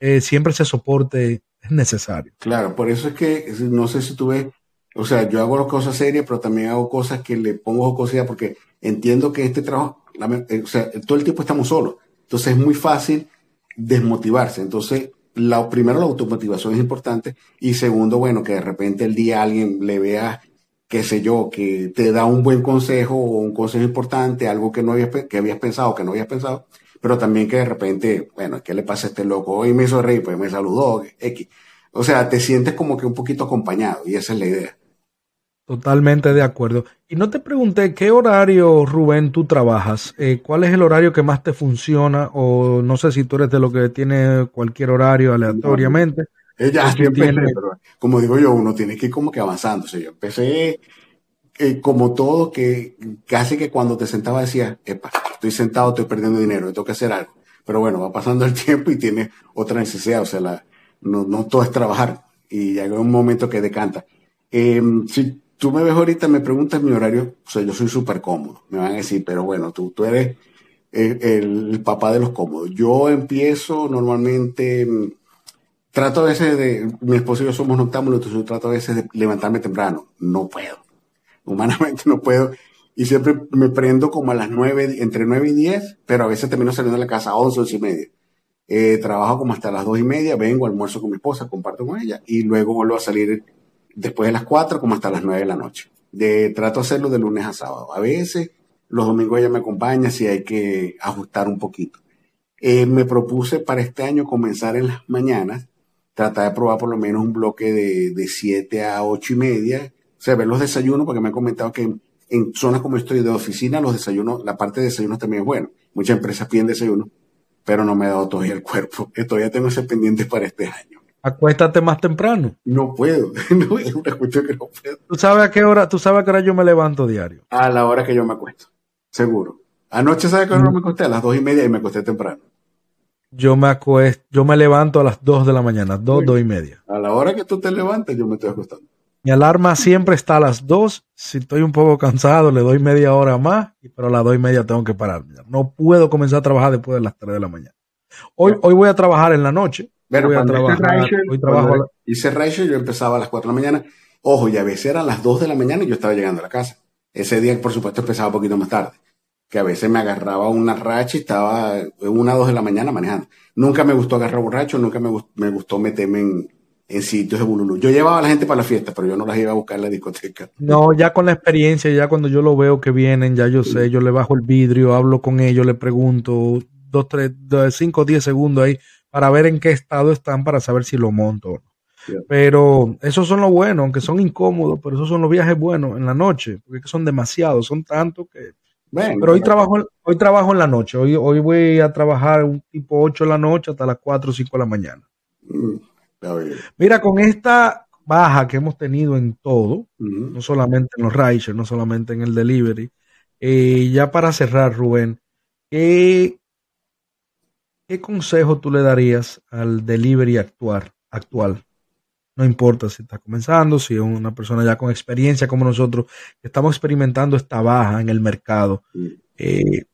Speaker 1: eh, siempre ese soporte es necesario.
Speaker 2: Claro, por eso es que no sé si tú ves, o sea, yo hago las cosas serias, pero también hago cosas que le pongo cosas porque entiendo que este trabajo, eh, o sea, todo el tiempo estamos solos. Entonces es muy fácil desmotivarse. Entonces, la, primero la automotivación es importante y segundo, bueno, que de repente el día alguien le vea, qué sé yo, que te da un buen consejo o un consejo importante, algo que no habías, que habías pensado, que no habías pensado, pero también que de repente, bueno, ¿qué le pasa a este loco? Hoy me hizo reír, pues me saludó, X. O sea, te sientes como que un poquito acompañado y esa es la idea.
Speaker 1: Totalmente de acuerdo. Y no te pregunté qué horario, Rubén, tú trabajas. Eh, ¿Cuál es el horario que más te funciona? O no sé si tú eres de lo que tiene cualquier horario aleatoriamente.
Speaker 2: Ella como digo yo, uno tiene que ir como que avanzando. yo empecé eh, como todo, que casi que cuando te sentaba decía, epa, estoy sentado, estoy perdiendo dinero, tengo que hacer algo. Pero bueno, va pasando el tiempo y tiene otra necesidad. O sea, la, no, no todo es trabajar. Y llega un momento que decanta. Eh, sí, tú me ves ahorita, me preguntas mi horario, o sea, yo soy súper cómodo, me van a decir, pero bueno, tú, tú eres, el, papá de los cómodos. Yo empiezo normalmente, mm, trato a veces de, mi esposo y yo somos noctámbulos, entonces yo trato a veces de levantarme temprano. No puedo. Humanamente no puedo. Y siempre me prendo como a las nueve, entre nueve y diez, pero a veces termino saliendo de la casa a once, once y media. Eh, trabajo como hasta las dos y media, vengo, almuerzo con mi esposa, comparto con ella y luego vuelvo a salir después de las cuatro como hasta las nueve de la noche. De, trato de hacerlo de lunes a sábado. A veces los domingos ella me acompaña si hay que ajustar un poquito. Eh, me propuse para este año comenzar en las mañanas, tratar de probar por lo menos un bloque de, de 7 a ocho y media, o sea, ver los desayunos, porque me han comentado que en, zonas como estoy de oficina, los desayunos, la parte de desayunos también es buena. Muchas empresas piden desayuno, pero no me ha dado todavía el cuerpo. Todavía tengo ese pendiente para este año.
Speaker 1: Acuéstate más temprano.
Speaker 2: No puedo, no, es una cuestión que no puedo.
Speaker 1: ¿Tú sabes a qué hora, tú sabes a qué hora yo me levanto diario?
Speaker 2: A la hora que yo me acuesto. Seguro. Anoche, ¿sabes que no me acosté? A las dos y media y me acosté temprano.
Speaker 1: Yo me acuesto, yo me levanto a las dos de la mañana, dos, dos y media.
Speaker 2: A la hora que tú te levantes, yo me estoy acostando.
Speaker 1: Mi alarma siempre está a las dos. Si estoy un poco cansado, le doy media hora más, pero a las dos y media tengo que parar. No puedo comenzar a trabajar después de las tres de la mañana. Hoy, hoy voy a trabajar en la noche. Voy a
Speaker 2: trabajar, hoy trabajo hice yo empezaba a las cuatro de la mañana. Ojo, y a veces eran las dos de la mañana y yo estaba llegando a la casa. Ese día, por supuesto, empezaba un poquito más tarde que a veces me agarraba una racha y estaba una o dos de la mañana manejando. Nunca me gustó agarrar borracho, nunca me, gustó, me gustó meterme en, en, sitios de bululú. Yo llevaba a la gente para la fiesta, pero yo no las iba a buscar en la discoteca.
Speaker 1: No, ya con la experiencia, ya cuando yo lo veo que vienen, ya yo sé, yo le bajo el vidrio, hablo con ellos, le pregunto dos, tres, cinco, diez segundos ahí para ver en qué estado están, para saber si lo monto o no. Pero esos son los buenos, aunque son incómodos, pero esos son los viajes buenos en la noche, porque son demasiados, son tantos que pero hoy trabajo, hoy trabajo en la noche. Hoy, hoy voy a trabajar un tipo 8 de la noche hasta las 4 o 5 de la mañana. Mm, Mira, con esta baja que hemos tenido en todo, no solamente en los riders, no solamente en el delivery, eh, ya para cerrar, Rubén, ¿qué, ¿qué consejo tú le darías al delivery actual? actual? No importa si está comenzando, si es una persona ya con experiencia como nosotros, que estamos experimentando esta baja en el mercado. Eh,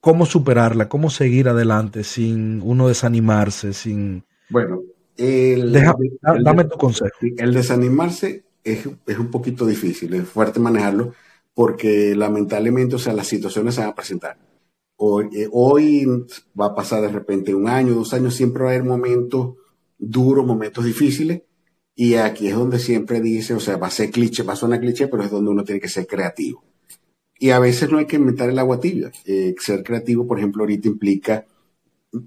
Speaker 1: ¿Cómo superarla? ¿Cómo seguir adelante sin uno desanimarse? Sin...
Speaker 2: Bueno,
Speaker 1: dame tu consejo.
Speaker 2: El desanimarse es, un poquito difícil, es fuerte manejarlo, porque lamentablemente, o sea, las situaciones se van a presentar. Hoy, eh, hoy va a pasar de repente un año, dos años, siempre va a haber momentos duros, momentos difíciles. Y aquí es donde siempre dice, o sea, va a ser cliché, va a sonar cliché, pero es donde uno tiene que ser creativo. Y a veces no hay que inventar el agua tibia. Eh, ser creativo, por ejemplo, ahorita implica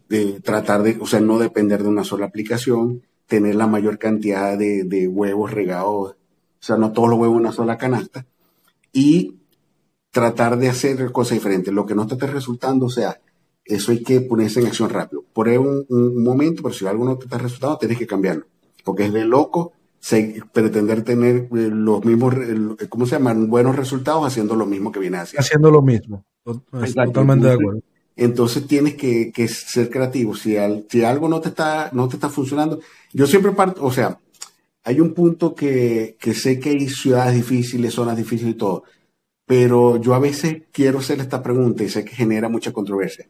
Speaker 2: eh, tratar de, o sea, no depender de una sola aplicación, tener la mayor cantidad de, de huevos regados, o sea, no todos los huevos en una sola canasta, y tratar de hacer cosas diferentes. Lo que no te esté resultando, o sea, eso hay que ponerse en acción rápido. Por un, un momento, pero si algo no te está resultando, tienes que cambiarlo. Porque es de loco pretender tener eh, los mismos, ¿cómo se llaman? Buenos resultados haciendo lo mismo que viene haciendo.
Speaker 1: Haciendo lo mismo. Totalmente de acuerdo.
Speaker 2: Entonces tienes que, que ser creativo. Si, si algo no te, está, no te está funcionando, yo siempre parto, o sea, hay un punto que, que sé que hay ciudades difíciles, zonas difíciles y todo, pero yo a veces quiero hacer esta pregunta y sé que genera mucha controversia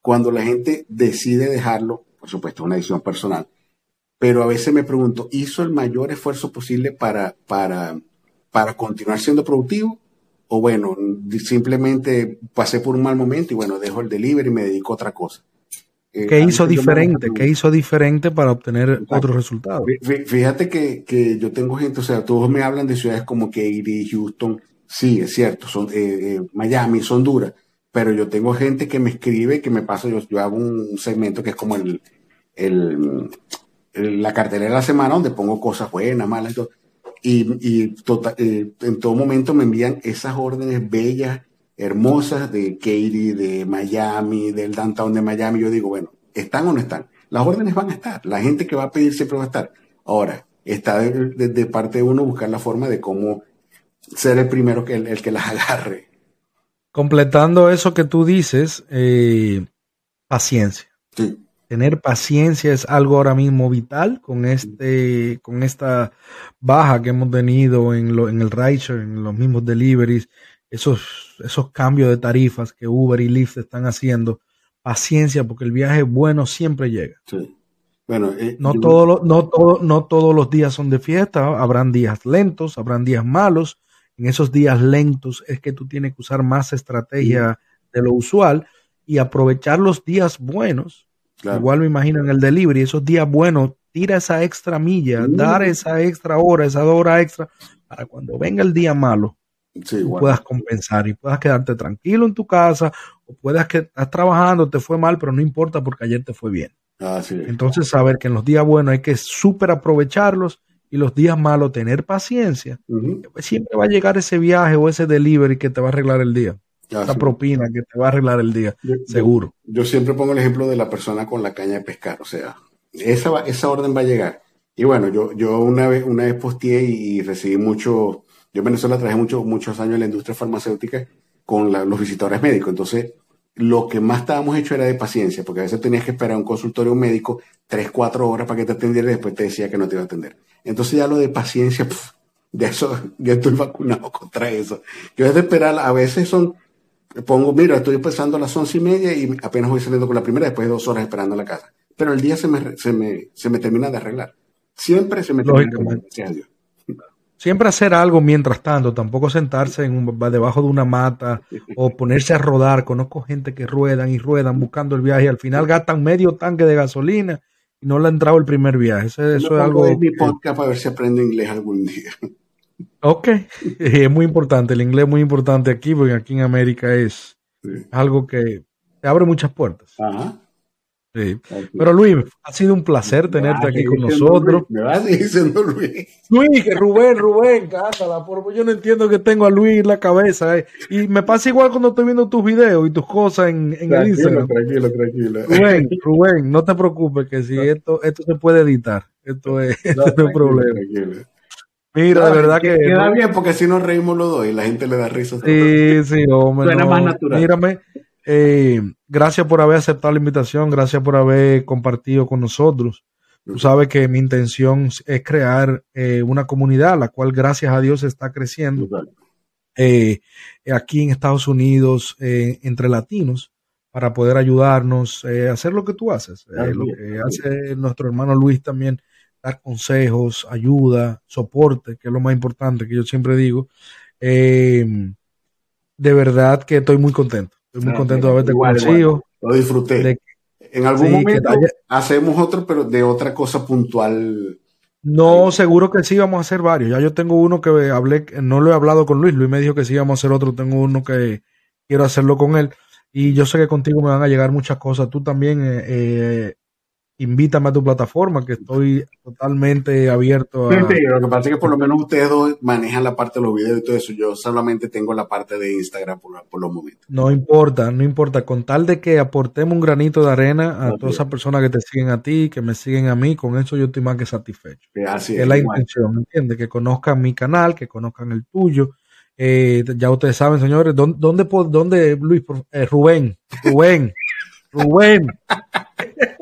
Speaker 2: cuando la gente decide dejarlo, por supuesto, es una decisión personal, pero a veces me pregunto, ¿hizo el mayor esfuerzo posible para, para, para continuar siendo productivo? O bueno, simplemente pasé por un mal momento y bueno, dejo el delivery y me dedico a otra cosa.
Speaker 1: Eh, ¿Qué hizo diferente? ¿Qué hizo diferente para obtener otros resultados?
Speaker 2: Fíjate que, que, yo tengo gente, o sea, todos me hablan de ciudades como Katy, Houston, sí, es cierto, son, eh, eh, Miami, son duras, pero yo tengo gente que me escribe, que me pasa, yo, yo hago un segmento que es como el, la cartelera de la semana donde pongo cosas buenas, malas y tota, eh, en todo momento me envían esas órdenes bellas, hermosas de Katy, de Miami, del downtown de Miami. Yo digo, bueno, ¿están o no están? Las órdenes van a estar. La gente que va a pedir siempre va a estar. Ahora, está de, parte de uno buscar la forma de cómo ser el primero que el que las agarre
Speaker 1: completando eso que tú dices, eh, paciencia. Tener paciencia es algo ahora mismo vital con este, con esta baja que hemos tenido en, lo, en el rideshare, en los mismos deliveries. Eso esos, esos cambios de tarifas que Uber y Lyft están haciendo, paciencia, porque el viaje bueno siempre llega. Bueno, eh, no, todos no, todo, no todos los días son de fiesta, habrán días lentos, habrán días malos. En esos días lentos es que tú tienes que usar más estrategia de lo usual y aprovechar los días buenos. Igual me imagino en el delivery, esos días buenos, tira esa extra milla, dar esa extra hora, esa hora extra, para cuando venga el día malo, puedas compensar y puedas quedarte tranquilo en tu casa o puedas que estás trabajando, te fue mal, pero no importa porque ayer te fue bien. Entonces, saber que en los días buenos hay que súper aprovecharlos y los días malos tener paciencia. Pues siempre va a llegar ese viaje o ese delivery que te va a arreglar el día. esa propina que te va a arreglar el día, seguro.
Speaker 2: Yo, siempre pongo el ejemplo de la persona con la caña de pescar. O sea, esa, esa orden va a llegar. Y bueno, yo, yo una vez, una vez posteé y, recibí mucho. Yo en Venezuela trabajé mucho, muchos años en la industria farmacéutica con los visitadores médicos. Entonces, lo que más estábamos hecho era de paciencia, porque a veces tenías que esperar un consultorio médico tres, cuatro horas para que te atendiera y después te decía que no te iba a atender. Entonces ya lo de paciencia, de eso, ya estoy vacunado contra eso. Yo es de esperar, a veces son, pongo, mira, estoy empezando a las once y media y apenas voy saliendo con la primera, después de dos horas esperando en la casa. Pero el día se me, se me, se me termina de arreglar. Siempre se me termina de arreglar, gracias a Dios.
Speaker 1: Siempre hacer algo mientras tanto, tampoco sentarse en debajo de una mata o ponerse a rodar. Conozco gente que ruedan y ruedan buscando el viaje y al final gastan medio tanque de gasolina y no le ha entrado el primer viaje. Eso, es algo.
Speaker 2: mi podcast para ver si aprendo inglés algún día.
Speaker 1: Ok, es muy importante. El inglés es muy importante aquí porque aquí en América es algo que te abre muchas puertas. Ajá. Pero Luis, ha sido un placer tenerte aquí con nosotros.
Speaker 2: me vas diciendo Luis.
Speaker 1: Luis, que Rubén, Rubén, cántala, por yo no entiendo que tengo a Luis en la cabeza. Eh. Y me pasa igual cuando estoy viendo tus videos y tus cosas en, en el Instagram.
Speaker 2: Tranquilo, tranquilo.
Speaker 1: Rubén, Rubén, no te preocupes, que si esto, esto se puede editar. Esto es, no, esto es un problema. Mira, de verdad que.
Speaker 2: Queda bien porque si nos reímos los dos y la gente le da risa.
Speaker 1: Sí, sí, hombre. Suena más natural. Mírame, eh, gracias por haber aceptado la invitación, gracias por haber compartido con nosotros. Tú sabes que mi intención es crear eh, una comunidad, la cual gracias a Dios está creciendo eh, aquí en Estados Unidos entre latinos para poder ayudarnos a hacer lo que tú haces, lo que hace nuestro hermano Luis también, dar consejos, ayuda, soporte, que es lo más importante que yo siempre digo. de verdad que estoy muy contento. Estoy muy contento de haberte conocido.
Speaker 2: Lo disfruté. en algún momento hacemos otro, pero de otra cosa puntual.
Speaker 1: No, seguro que sí, vamos a hacer varios. Ya yo tengo uno que hablé, no lo he hablado con Luis. Luis me dijo que sí, vamos a hacer otro. Tengo uno que quiero hacerlo con él. Y yo sé que contigo me van a llegar muchas cosas. Tú también eh, eh, invítame a tu plataforma, que estoy totalmente abierto a...
Speaker 2: Sí, lo que pasa es que por lo menos ustedes dos manejan la parte de los videos y todo eso. Yo solamente tengo la parte de Instagram por, los momentos.
Speaker 1: No importa, no importa. Con tal de que aportemos un granito de arena a todas esas personas que te siguen a ti, que me siguen a mí, con eso yo estoy más que satisfecho.
Speaker 2: así
Speaker 1: es, la intención, ¿entiendes? Que conozcan mi canal, que conozcan el tuyo. Eh, ya ustedes saben, señores, ¿dónde, dónde, dónde Luis, eh, Rubén, Rubén, Rubén.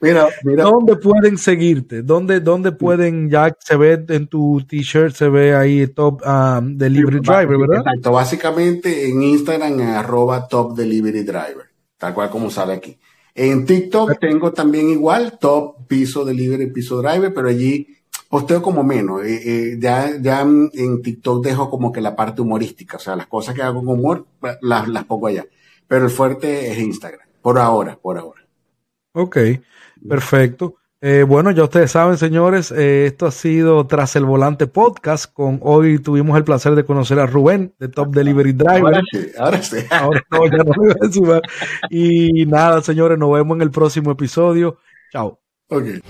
Speaker 1: Mira, mira. ¿Dónde pueden seguirte? ¿Dónde, dónde pueden, ya se ve en tu t-shirt, se ve ahí Top um, Delivery Driver, ¿verdad?
Speaker 2: Exacto, básicamente en Instagram arroba Top Delivery Driver, tal cual como sale aquí. En TikTok tengo también igual, Top Piso Delivery Piso Driver, pero allí posteo como menos. Eh, eh, ya, ya en TikTok dejo como que la parte humorística, o sea, las cosas que hago con humor las, las pongo allá. Pero el fuerte es Instagram, por ahora, por ahora.
Speaker 1: Ok. Perfecto. Eh, bueno, ya ustedes saben, señores, eh, esto ha sido Tras el Volante Podcast. Con hoy tuvimos el placer de conocer a Rubén de Top Delivery Driver.
Speaker 2: Ahora sí, ahora sí.
Speaker 1: Ahora no, ya no voy a Y nada, señores, nos vemos en el próximo episodio. Chao.
Speaker 2: Okay.